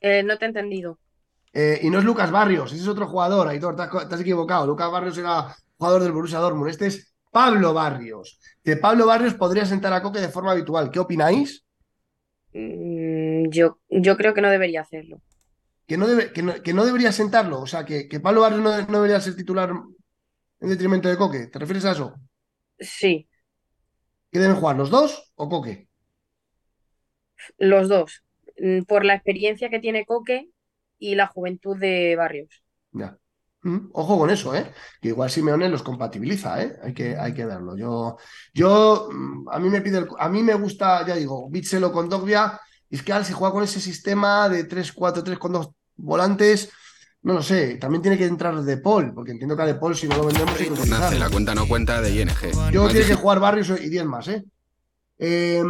Eh, no te he entendido. Eh, y no es Lucas Barrios, ese es otro jugador, Aitor, te has, co- te has equivocado. Lucas Barrios era jugador del Borussia Dortmund. Este es Pablo Barrios. Que Pablo Barrios podría sentar a Coque de forma habitual. ¿Qué opináis? Mm, yo, yo creo que no debería hacerlo. Que no, debe, que no, que no debería sentarlo. O sea, que, que Pablo Barrios no, no debería ser titular en detrimento de Coque. ¿Te refieres a eso? Sí, ¿Qué deben jugar, los dos o Coque? los dos. Mm, Por la experiencia que tiene Coque y la juventud de Barrios. Ya. Mm, Ojo con eso, ¿eh? Que igual Simeone los compatibiliza, ¿eh? Hay que, hay que verlo. Yo, yo, mm, a mí me pide, el- a mí me gusta, ya digo, Bichelo con Dogbia, y es que ahora se juega con ese sistema de 3-4-3 con dos volantes, no lo sé, también tiene que entrar De Paul, porque entiendo que a De Paul si no lo vendemos Nace la cuenta no cuenta de ING. Yo tiene que jugar Barrios y 10 más, ¿eh? Eh,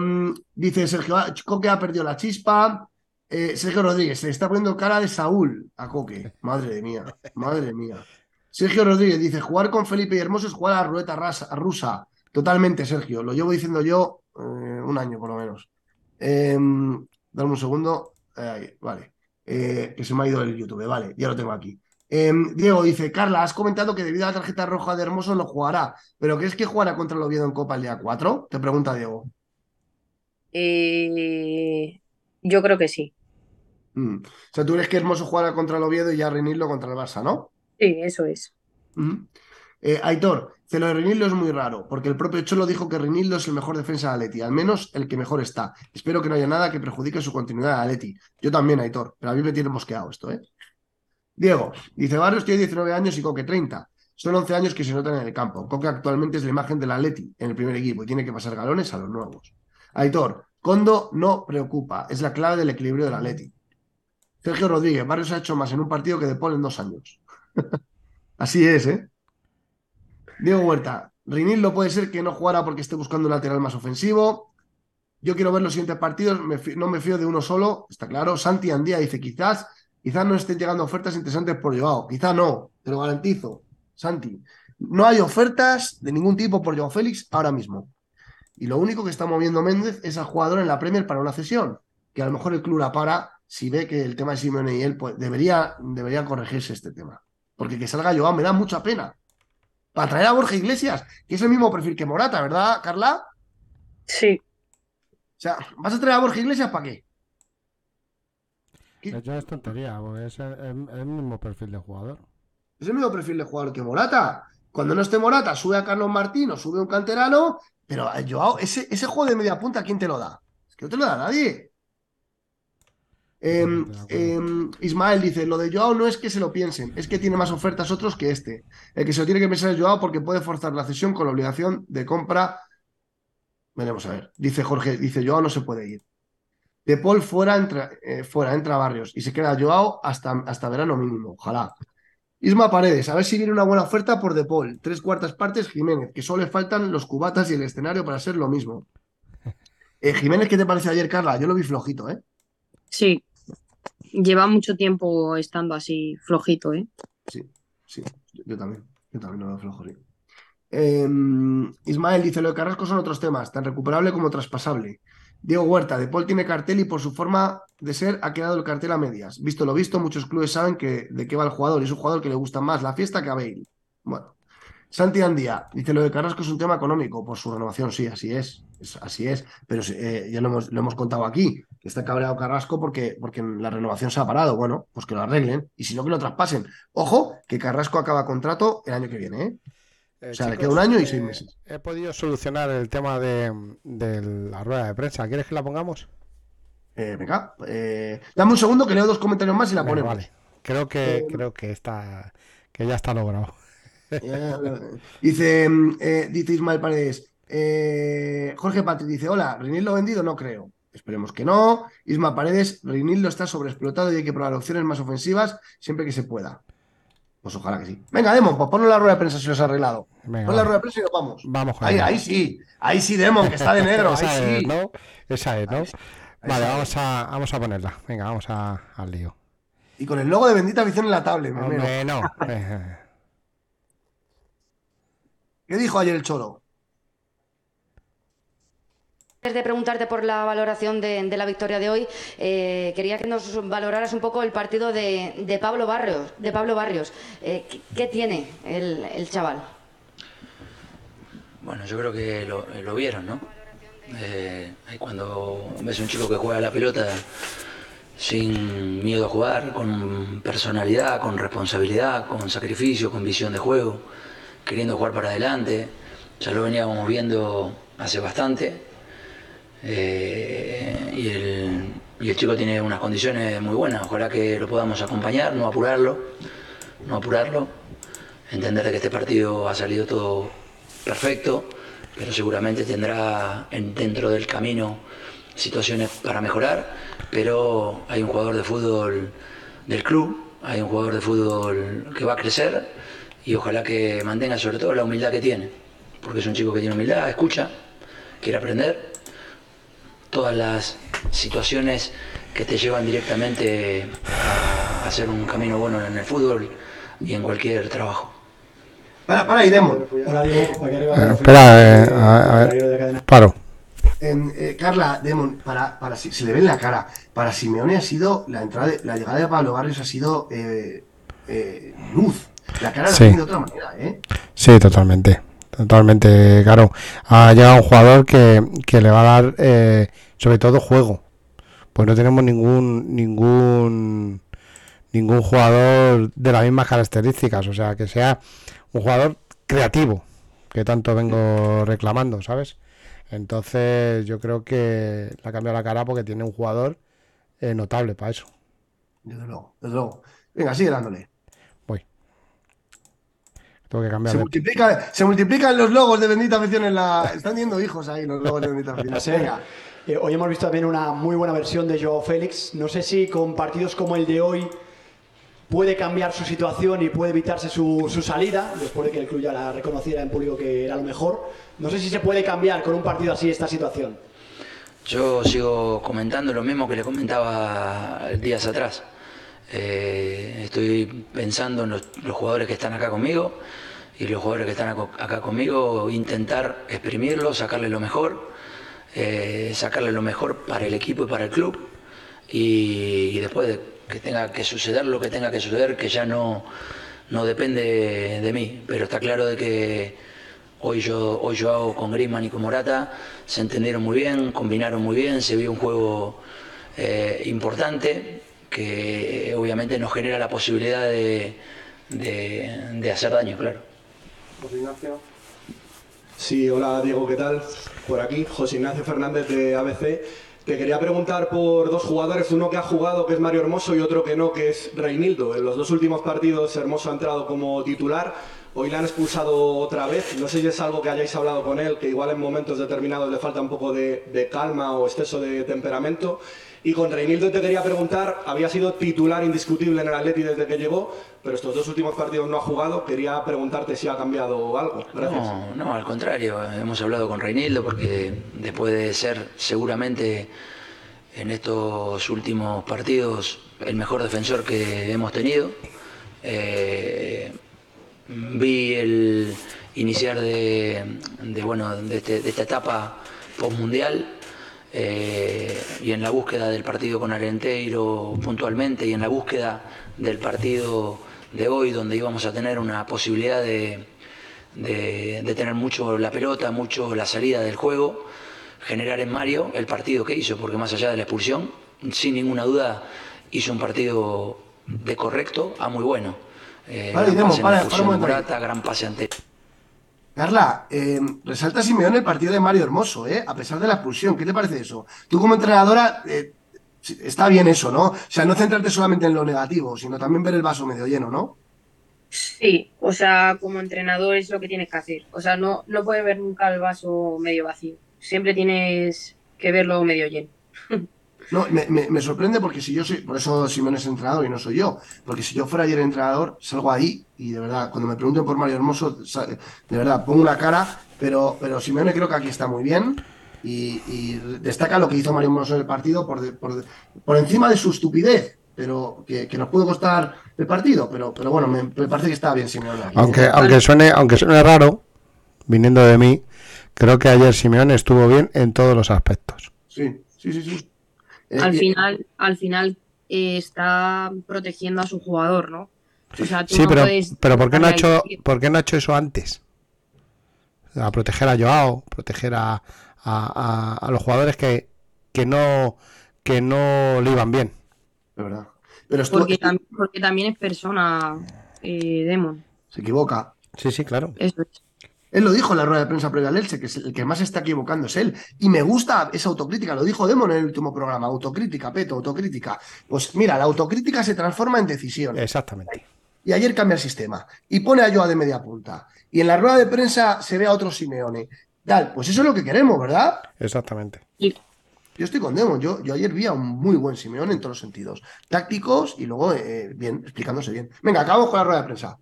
dice Sergio, ah, Coque ha perdido la chispa. Eh, Sergio Rodríguez, se le está poniendo cara de Saúl a Coque. Madre mía, madre mía. Sergio Rodríguez dice, jugar con Felipe y Hermoso es jugar a la ruleta rasa- rusa. Totalmente, Sergio. Lo llevo diciendo yo eh, un año por lo menos. Eh, dame un segundo. Vale. Eh, que se me ha ido el YouTube. Vale, ya lo tengo aquí. Eh, Diego dice, Carla, has comentado que debido a la tarjeta roja de Hermoso no jugará, pero ¿crees que jugará contra el Oviedo en Copa el día 4? Te pregunta Diego. Eh, yo creo que sí. Mm. O sea, tú crees que Hermoso jugará contra el Oviedo y ya Reinildo contra el Barça, ¿no? Sí, eso es. Mm. Eh, Aitor, ce lo de Reinildo es muy raro, porque el propio Cholo dijo que Reinildo es el mejor defensa de Atleti, al menos el que mejor está. Espero que no haya nada que perjudique su continuidad de Atleti. Yo también, Aitor, pero a mí me tiene mosqueado esto, ¿eh? Diego, dice Barrios tiene 19 años y Coque 30. Son 11 años que se notan en el campo. Coque actualmente es la imagen del Atleti en el primer equipo y tiene que pasar galones a los nuevos. Aitor, Condo no preocupa, es la clave del equilibrio del Atleti. Sergio Rodríguez, Barrios ha hecho más en un partido que De Paul en dos años. Así es, ¿eh? Diego Huerta, Rinildo puede ser que no jugara porque esté buscando un lateral más ofensivo. Yo quiero ver los siguientes partidos, no me fío de uno solo, está claro. Santi Andía dice, quizás, quizás no estén llegando ofertas interesantes por Joao. Quizá no, te lo garantizo, Santi. No hay ofertas de ningún tipo por Joao Félix ahora mismo. Y lo único que está moviendo Méndez es al jugador en la Premier para una cesión, que a lo mejor el club la para si ve que el tema de Simeone y él pues, debería, debería corregirse este tema. Porque que salga Joao me da mucha pena. Para traer a Borja Iglesias, que es el mismo perfil que Morata, ¿verdad, Carla? Sí. O sea, ¿vas a traer a Borja Iglesias para qué? ¿Qué? De hecho, es tontería, porque es el, el- el mismo perfil de jugador. Es el mismo perfil de jugador que Morata. Cuando no esté Morata, sube a Carlos Martín o sube un canterano, pero a Joao, ese, ese juego de media punta, ¿quién te lo da? Es que no te lo da nadie. Em, em, Ismael dice, lo de Joao no es que se lo piensen, es que tiene más ofertas otros que este. El que se lo tiene que pensar es Joao porque puede forzar la cesión con la obligación de compra. Veremos a ver. Dice Jorge, dice Joao no se puede ir. De Paul fuera entra, eh, fuera, entra Barrios y se queda Joao hasta, hasta verano mínimo, ojalá. Isma Paredes, a ver si viene una buena oferta por De Paul. Tres cuartas partes Jiménez, que solo le faltan los cubatas y el escenario para ser lo mismo. Eh, Jiménez, ¿qué te parece ayer, Carla? Yo lo vi flojito, ¿eh? Sí. Lleva mucho tiempo estando así flojito, ¿eh? Sí, sí, yo también. Yo también lo veo flojo. Eh, Ismael dice, lo de Carrasco son otros temas, tan recuperable como traspasable. Diego Huerta, De Paul tiene cartel y por su forma de ser ha quedado el cartel a medias. Visto lo visto, muchos clubes saben que, de qué va el jugador y es un jugador que le gusta más la fiesta que a Bale. Bueno. Santi Andía, dice lo de Carrasco es un tema económico, por su renovación, sí, así es, así es, pero eh, ya lo hemos, lo hemos, contado aquí, está cabreado Carrasco porque, porque la renovación se ha parado, bueno, pues que lo arreglen y si no que lo traspasen. Ojo, que Carrasco acaba contrato el año que viene, ¿eh? Eh, o sea, le queda un año y eh, seis meses. He podido solucionar el tema de, de la rueda de prensa. ¿Quieres que la pongamos? Eh, venga, eh, dame un segundo que leo dos comentarios más y la Venga, ponemos. vale. Creo que, Eh, creo que está, que ya está logrado. Dice, dice Ismael Paredes. Jorge Patrick dice: Hola, ¿Reinildo vendido? No creo. Esperemos que no. Isma Paredes, Reinildo está sobreexplotado y hay que probar opciones más ofensivas siempre que se pueda. Pues ojalá que sí. Venga, Demon, pues ponlo en la rueda de prensa si lo has arreglado. Venga, Pon la rueda de prensa y nos vamos. Vamos Ahí, ahí sí. Ahí sí, Demon, que está de negro. Ahí es, sí. ¿no? Esa es, ¿no? Ahí sí. Ahí Vale, vamos a, vamos a ponerla. Venga, vamos a, al lío. Y con el logo de Bendita Visión en la tablet. me. Hombre, no. Eh, ¿Qué dijo ayer el Choro? Antes de preguntarte por la valoración de, de la victoria de hoy, eh, quería que nos valoraras un poco el partido de, de Pablo Barrios. De Pablo Barrios. Eh, ¿qué, qué tiene el, el chaval? Bueno, yo creo que lo, lo vieron, ¿no? Eh, cuando ves un chico que juega a la pelota sin miedo a jugar, con personalidad, con responsabilidad, con sacrificio, con visión de juego, queriendo jugar para adelante, ya lo veníamos viendo hace bastante. Eh, y, el, y el chico tiene unas condiciones muy buenas, ojalá que lo podamos acompañar, no apurarlo, no apurarlo, entender de que este partido ha salido todo perfecto, pero seguramente tendrá en- dentro del camino situaciones para mejorar, pero hay un jugador de fútbol del club, hay un jugador de fútbol que va a crecer y ojalá que mantenga sobre todo la humildad que tiene, porque es un chico que tiene humildad, escucha, quiere aprender, todas las situaciones que te llevan directamente a hacer un camino bueno en el fútbol y en cualquier trabajo. Para, para arriba, eh, espera, eh, a, a ver. Paro. En, eh, Carla, Demon, para, para si- se le ve en la cara. Para Simeone ha sido la entrada, de- la llegada de Pablo Barrios ha sido eh, eh, luz. La cara la Sí. tiene de otra manera, ¿eh? Sí, totalmente. Totalmente, claro. Ha llegado un jugador que, que le va a dar, eh, sobre todo, juego. Pues no tenemos ningún, ningún, ningún jugador de las mismas características. O sea, que sea un jugador creativo, que tanto vengo reclamando, ¿sabes? Entonces, yo creo que le ha cambiado la cara porque tiene un jugador eh, notable para eso. Desde luego, desde luego. Venga, sigue dándole. Voy. Tengo que cambiar Se, de... multiplica, se multiplican los logos de Bendita Afición en la. Están yendo hijos ahí los logos de Bendita Afición. Venga. Eh, hoy hemos visto también una muy buena versión de Joao Félix. No sé si con partidos como el de hoy puede cambiar su situación y puede evitarse su, salida, después de que el club ya la reconociera en público que era lo mejor. No sé si se puede cambiar con un partido así esta situación. Yo sigo comentando lo mismo que le comentaba días atrás. Eh, estoy pensando en los, jugadores que están acá conmigo y los jugadores que están acá conmigo, intentar exprimirlos, sacarle lo mejor, eh, sacarle lo mejor para el equipo y para el club. Y, después de que tenga que suceder lo que tenga que suceder, que ya no, no depende de mí. Pero está claro de que Hoy yo, hoy yo hago con Griezmann y con Morata, se entendieron muy bien, combinaron muy bien, se vio un juego eh, importante que obviamente nos genera la posibilidad de, de- de hacer daño, claro. Sí, hola Diego, ¿qué tal? Por aquí, José Ignacio Fernández de ABC. Te quería preguntar por dos jugadores, uno que ha jugado, que es Mario Hermoso, y otro que no, que es Reinildo. En los dos últimos partidos Hermoso ha entrado como titular, Hoy le han expulsado otra vez. No sé si es algo que hayáis hablado con él, que igual en momentos determinados le falta un poco de, calma o exceso de temperamento. Y con Reinildo te quería preguntar, había sido titular indiscutible en el Atleti desde que llegó, pero estos dos últimos partidos no ha jugado. Quería preguntarte si ha cambiado algo. No, no, al contrario. Hemos hablado con Reinildo porque después de ser seguramente en estos últimos partidos el mejor defensor que hemos tenido, eh, vi el iniciar de, bueno, este, de, esta etapa postmundial eh, y en la búsqueda del partido con Arenteiro puntualmente y en la búsqueda del partido de hoy donde íbamos a tener una posibilidad de, de, tener mucho la pelota, mucho la salida del juego, generar en Mario el partido que hizo, porque más allá de la expulsión, sin ninguna duda hizo un partido de correcto a muy bueno. Eh, vale, gran pase para, gran pase ante. Carla, eh, resalta Simeone el partido de Mario Hermoso, ¿eh? a pesar de la expulsión. ¿Qué te parece eso? Tú como entrenadora, eh, está bien eso, ¿no? O sea, no centrarte solamente en lo negativo, sino también ver el vaso medio lleno, ¿no? Sí, o sea, como entrenador es lo que tienes que hacer. O sea, no, no puedes ver nunca el vaso medio vacío. Siempre tienes que verlo medio lleno. No, me, sorprende porque si yo soy, por eso Simón es entrenador y no soy yo, porque si yo fuera ayer entrenador, salgo ahí y de verdad, cuando me pregunten por Mario Hermoso, de verdad, pongo una cara, pero, pero Simeone creo que aquí está muy bien y, destaca lo que hizo Mario Hermoso en el partido por, por, encima de su estupidez, pero que, nos puede costar el partido, pero, pero bueno, me, parece que está bien Simeone. Aunque, aunque, suene, aunque suene raro, viniendo de mí, creo que ayer Simeone estuvo bien en todos los aspectos. Sí, sí, sí, sí. Eh, al final, al final eh, está protegiendo a su jugador, ¿no? sí, pero, pero ¿por qué, no ha hecho, ¿por qué no ha hecho eso antes? A proteger a Joao, proteger a, a, los jugadores que, que, no, que no le iban bien. De verdad. Pero porque, porque, también es persona, eh, Demon. Se equivoca. Sí, sí, claro. Eso es. Él lo dijo en la rueda de prensa previa al Elche, que es el que más está equivocando es él. Y me gusta esa autocrítica, lo dijo Demon en el último programa, autocrítica, Peto, autocrítica. Pues mira, la autocrítica se transforma en decisión. Exactamente. Y ayer cambia el sistema y pone a Joa de media punta. Y en la rueda de prensa se ve a otro Simeone. Tal, pues eso es lo que queremos, ¿verdad? Exactamente. Yo estoy con Demon. Yo, yo ayer vi a un muy buen Simeone en todos los sentidos. Tácticos y luego, eh, bien, explicándose bien. Venga, acabamos con la rueda de prensa.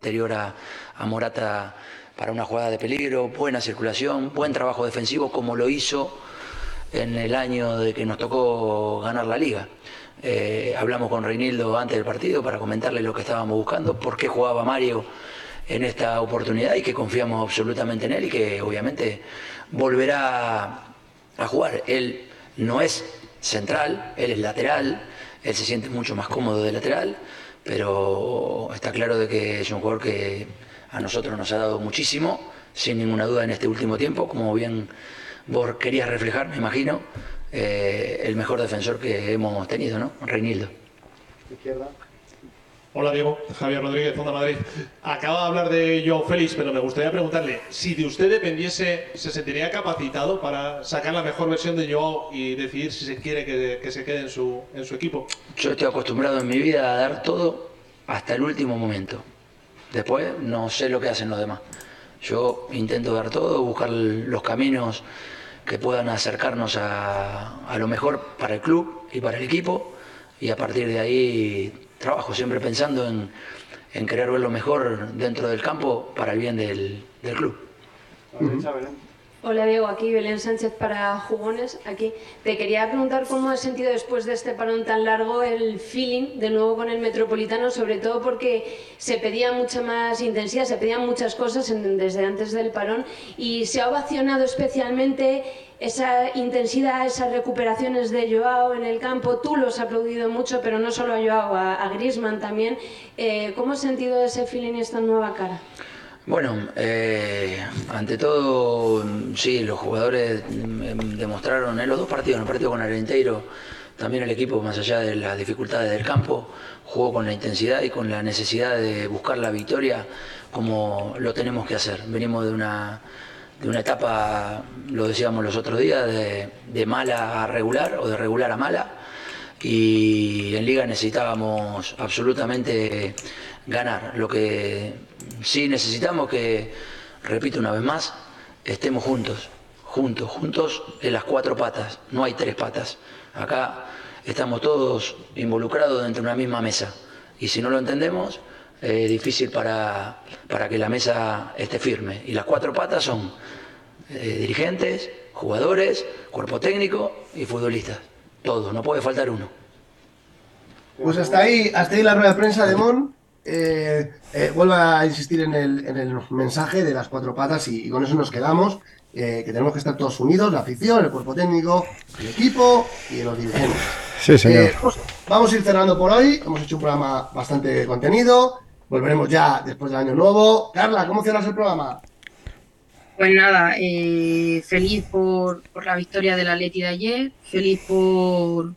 Anterior a, a Morata para una jugada de peligro, buena circulación, buen trabajo defensivo como lo hizo en el año de que nos tocó ganar la liga. Eh, hablamos con Reinildo antes del partido para comentarle lo que estábamos buscando, por qué jugaba Mario en esta oportunidad y que confiamos absolutamente en él y que obviamente volverá a jugar. Él no es central, él es lateral, él se siente mucho más cómodo de lateral, pero está claro de que es un jugador que a nosotros nos ha dado muchísimo, sin ninguna duda en este último tiempo, como bien vos querías reflejar, me imagino, eh, el mejor defensor que hemos tenido, ¿no? Reinildo. Izquierda. Hola Diego, Javier Rodríguez, Fonda Madrid. Acaba de hablar de Joao Félix, pero me gustaría preguntarle, si de usted dependiese, ¿se sentiría capacitado para sacar la mejor versión de Joao y decidir si se quiere que, se quede en su, en su equipo? Yo estoy acostumbrado en mi vida a dar todo hasta el último momento. Después no sé lo que hacen los demás. Yo intento dar todo, buscar los caminos que puedan acercarnos a, lo mejor para el club y para el equipo y a partir de ahí trabajo siempre pensando en, querer ver lo mejor dentro del campo para el bien del, club. Hola Diego, aquí Belén Sánchez para Jugones. Aquí te quería preguntar cómo has sentido después de este parón tan largo el feeling de nuevo con el Metropolitano, sobre todo porque se pedía mucha más intensidad, se pedían muchas cosas desde antes del parón y se ha ovacionado especialmente esa intensidad, esas recuperaciones de Joao en el campo. Tú los has aplaudido mucho, pero no solo a Joao, a, a Griezmann también. Eh, ¿Cómo has sentido ese feeling y esta nueva cara? Bueno, eh, ante todo, sí, los jugadores demostraron en los dos partidos, en el partido con Arenteiro, también el equipo, más allá de las dificultades del campo, jugó con la intensidad y con la necesidad de buscar la victoria como lo tenemos que hacer. Venimos de una, de una etapa, lo decíamos los otros días, de, mala a regular o de regular a mala y en liga necesitábamos absolutamente ganar. Lo que sí necesitamos que, repito una vez más, estemos juntos, juntos, juntos en las cuatro patas, no hay tres patas. Acá estamos todos involucrados dentro de una misma mesa y si no lo entendemos, es difícil para, para que la mesa esté firme. Y las cuatro patas son eh, dirigentes, jugadores, cuerpo técnico y futbolistas. Todos, no puede faltar uno. Pues hasta ahí, hasta ahí la rueda de prensa de Mon. Eh, eh, vuelvo a insistir en el, en el, mensaje de las cuatro patas y, con eso nos quedamos. Eh, que tenemos que estar todos unidos, la afición, el cuerpo técnico, el equipo y los dirigentes. Sí, señor. Pues, vamos a ir cerrando por hoy. Hemos hecho un programa bastante contenido. Volveremos ya después del año nuevo. Carla, ¿cómo cierras el programa? Pues nada, feliz por, por, la victoria del Atleti de ayer, feliz por,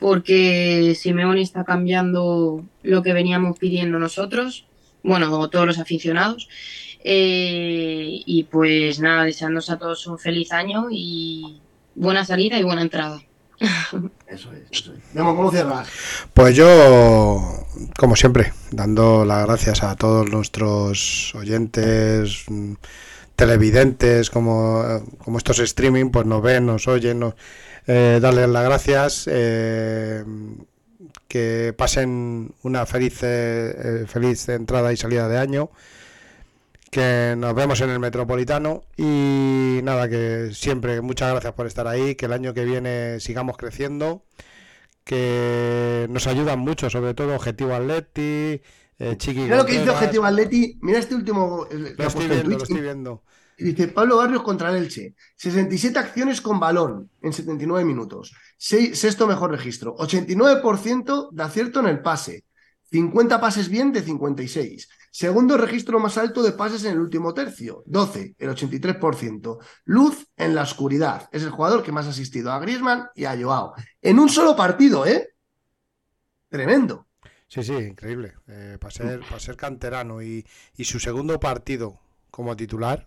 porque Simeone está cambiando lo que veníamos pidiendo nosotros, bueno, todos los aficionados. Eh, y pues nada, deseándonos a todos un feliz año y buena salida y buena entrada. Eso es. ¿cómo cierras? Pues yo, como siempre, dando las gracias a todos nuestros oyentes, televidentes, como, como estos streaming, pues nos ven, nos oyen, eh, darles las gracias, eh, que pasen una feliz, eh, feliz entrada y salida de año, que nos vemos en el Metropolitano y nada, que siempre muchas gracias por estar ahí, que el año que viene sigamos creciendo, que nos ayudan mucho, sobre todo Objetivo Atleti, eh, Chiqui. Mira lo que dice Objetivo Atleti, mira este último... lo estoy viendo, lo estoy viendo. Dice Pablo Barrios contra el Elche. 67 acciones con balón en 79 minutos. sexto mejor registro. 89% de acierto en el pase. 50 pases bien de 56. Segundo registro más alto de pases en el último tercio. 12, el 83%. Luz en la oscuridad. Es el jugador que más ha asistido a Griezmann y a Joao. En un solo partido, ¿eh? Tremendo. Sí, sí, increíble. Eh, para, ser, para ser canterano y, y su segundo partido como titular,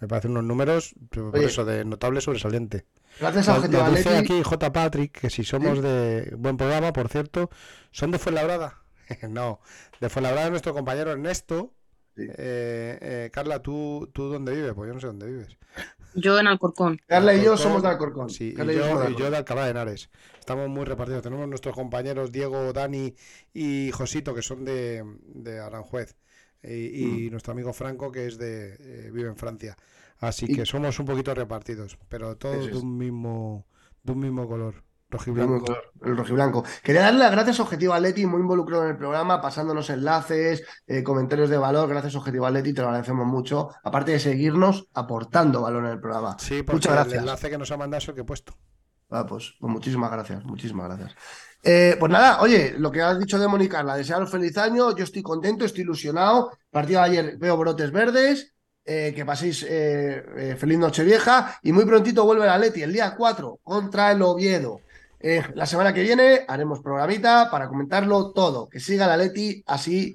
me parecen unos números, por eso, de notable sobresaliente. Gracias a Objetivo dice aquí J. Patrick que si somos de buen programa, por cierto, ¿son de Fuenlabrada? no, de Fuenlabrada nuestro compañero Ernesto. Eh, eh, Carla, ¿tú, ¿tú dónde vives? Pues yo no sé dónde vives. Yo en Alcorcón. Carla y yo somos de Alcorcón. Sí, y, yo, y yo, de Alcalá de Henares. Estamos muy repartidos. Tenemos nuestros compañeros Diego, Dani y Josito, que son de, de Aranjuez y, mm. nuestro amigo Franco que es de eh, vive en Francia. Así que somos un poquito repartidos, pero todos de un mismo de un mismo color. Rojiblanco. El rojiblanco. Quería darle las gracias a Objetivo Atleti, muy involucrado en el programa, pasándonos enlaces, eh, comentarios de valor. Gracias Objetivo Atleti, te lo agradecemos mucho. Aparte de seguirnos, aportando valor en el programa. Sí, Muchas gracias. el enlace que nos ha mandado es el que he puesto. Ah, pues, pues muchísimas gracias, muchísimas gracias. Eh, pues nada, oye, lo que has dicho de Mónica, la desearos feliz año, yo estoy contento, estoy ilusionado. Partido de ayer veo brotes verdes, eh, que paséis feliz noche vieja y muy prontito vuelve la Leti el día 4 contra el Oviedo. La semana que viene haremos programita para comentarlo todo, que siga la Leti así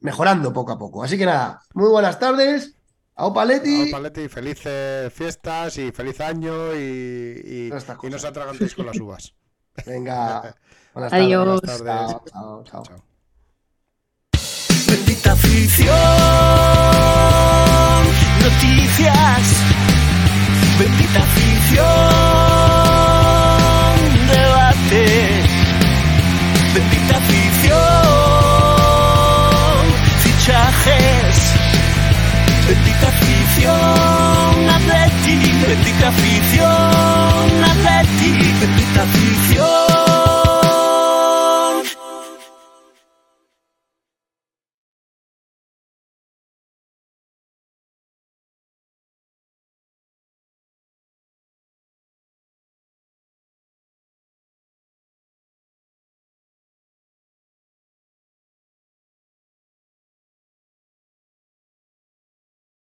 mejorando poco a poco. Así que nada, muy buenas tardes. Aupa Leti. Aupa Leti, felices fiestas y feliz año y, y, y no os atragantéis con las uvas. Venga. Buenas Adiós. Tardes. Chao, chao, chao. chao. Bendita afición, noticias. Bendita afición, Bendita afición, fichajes. Bendita afición, Atleti. Bendita afición, Atleti. Bendita afición.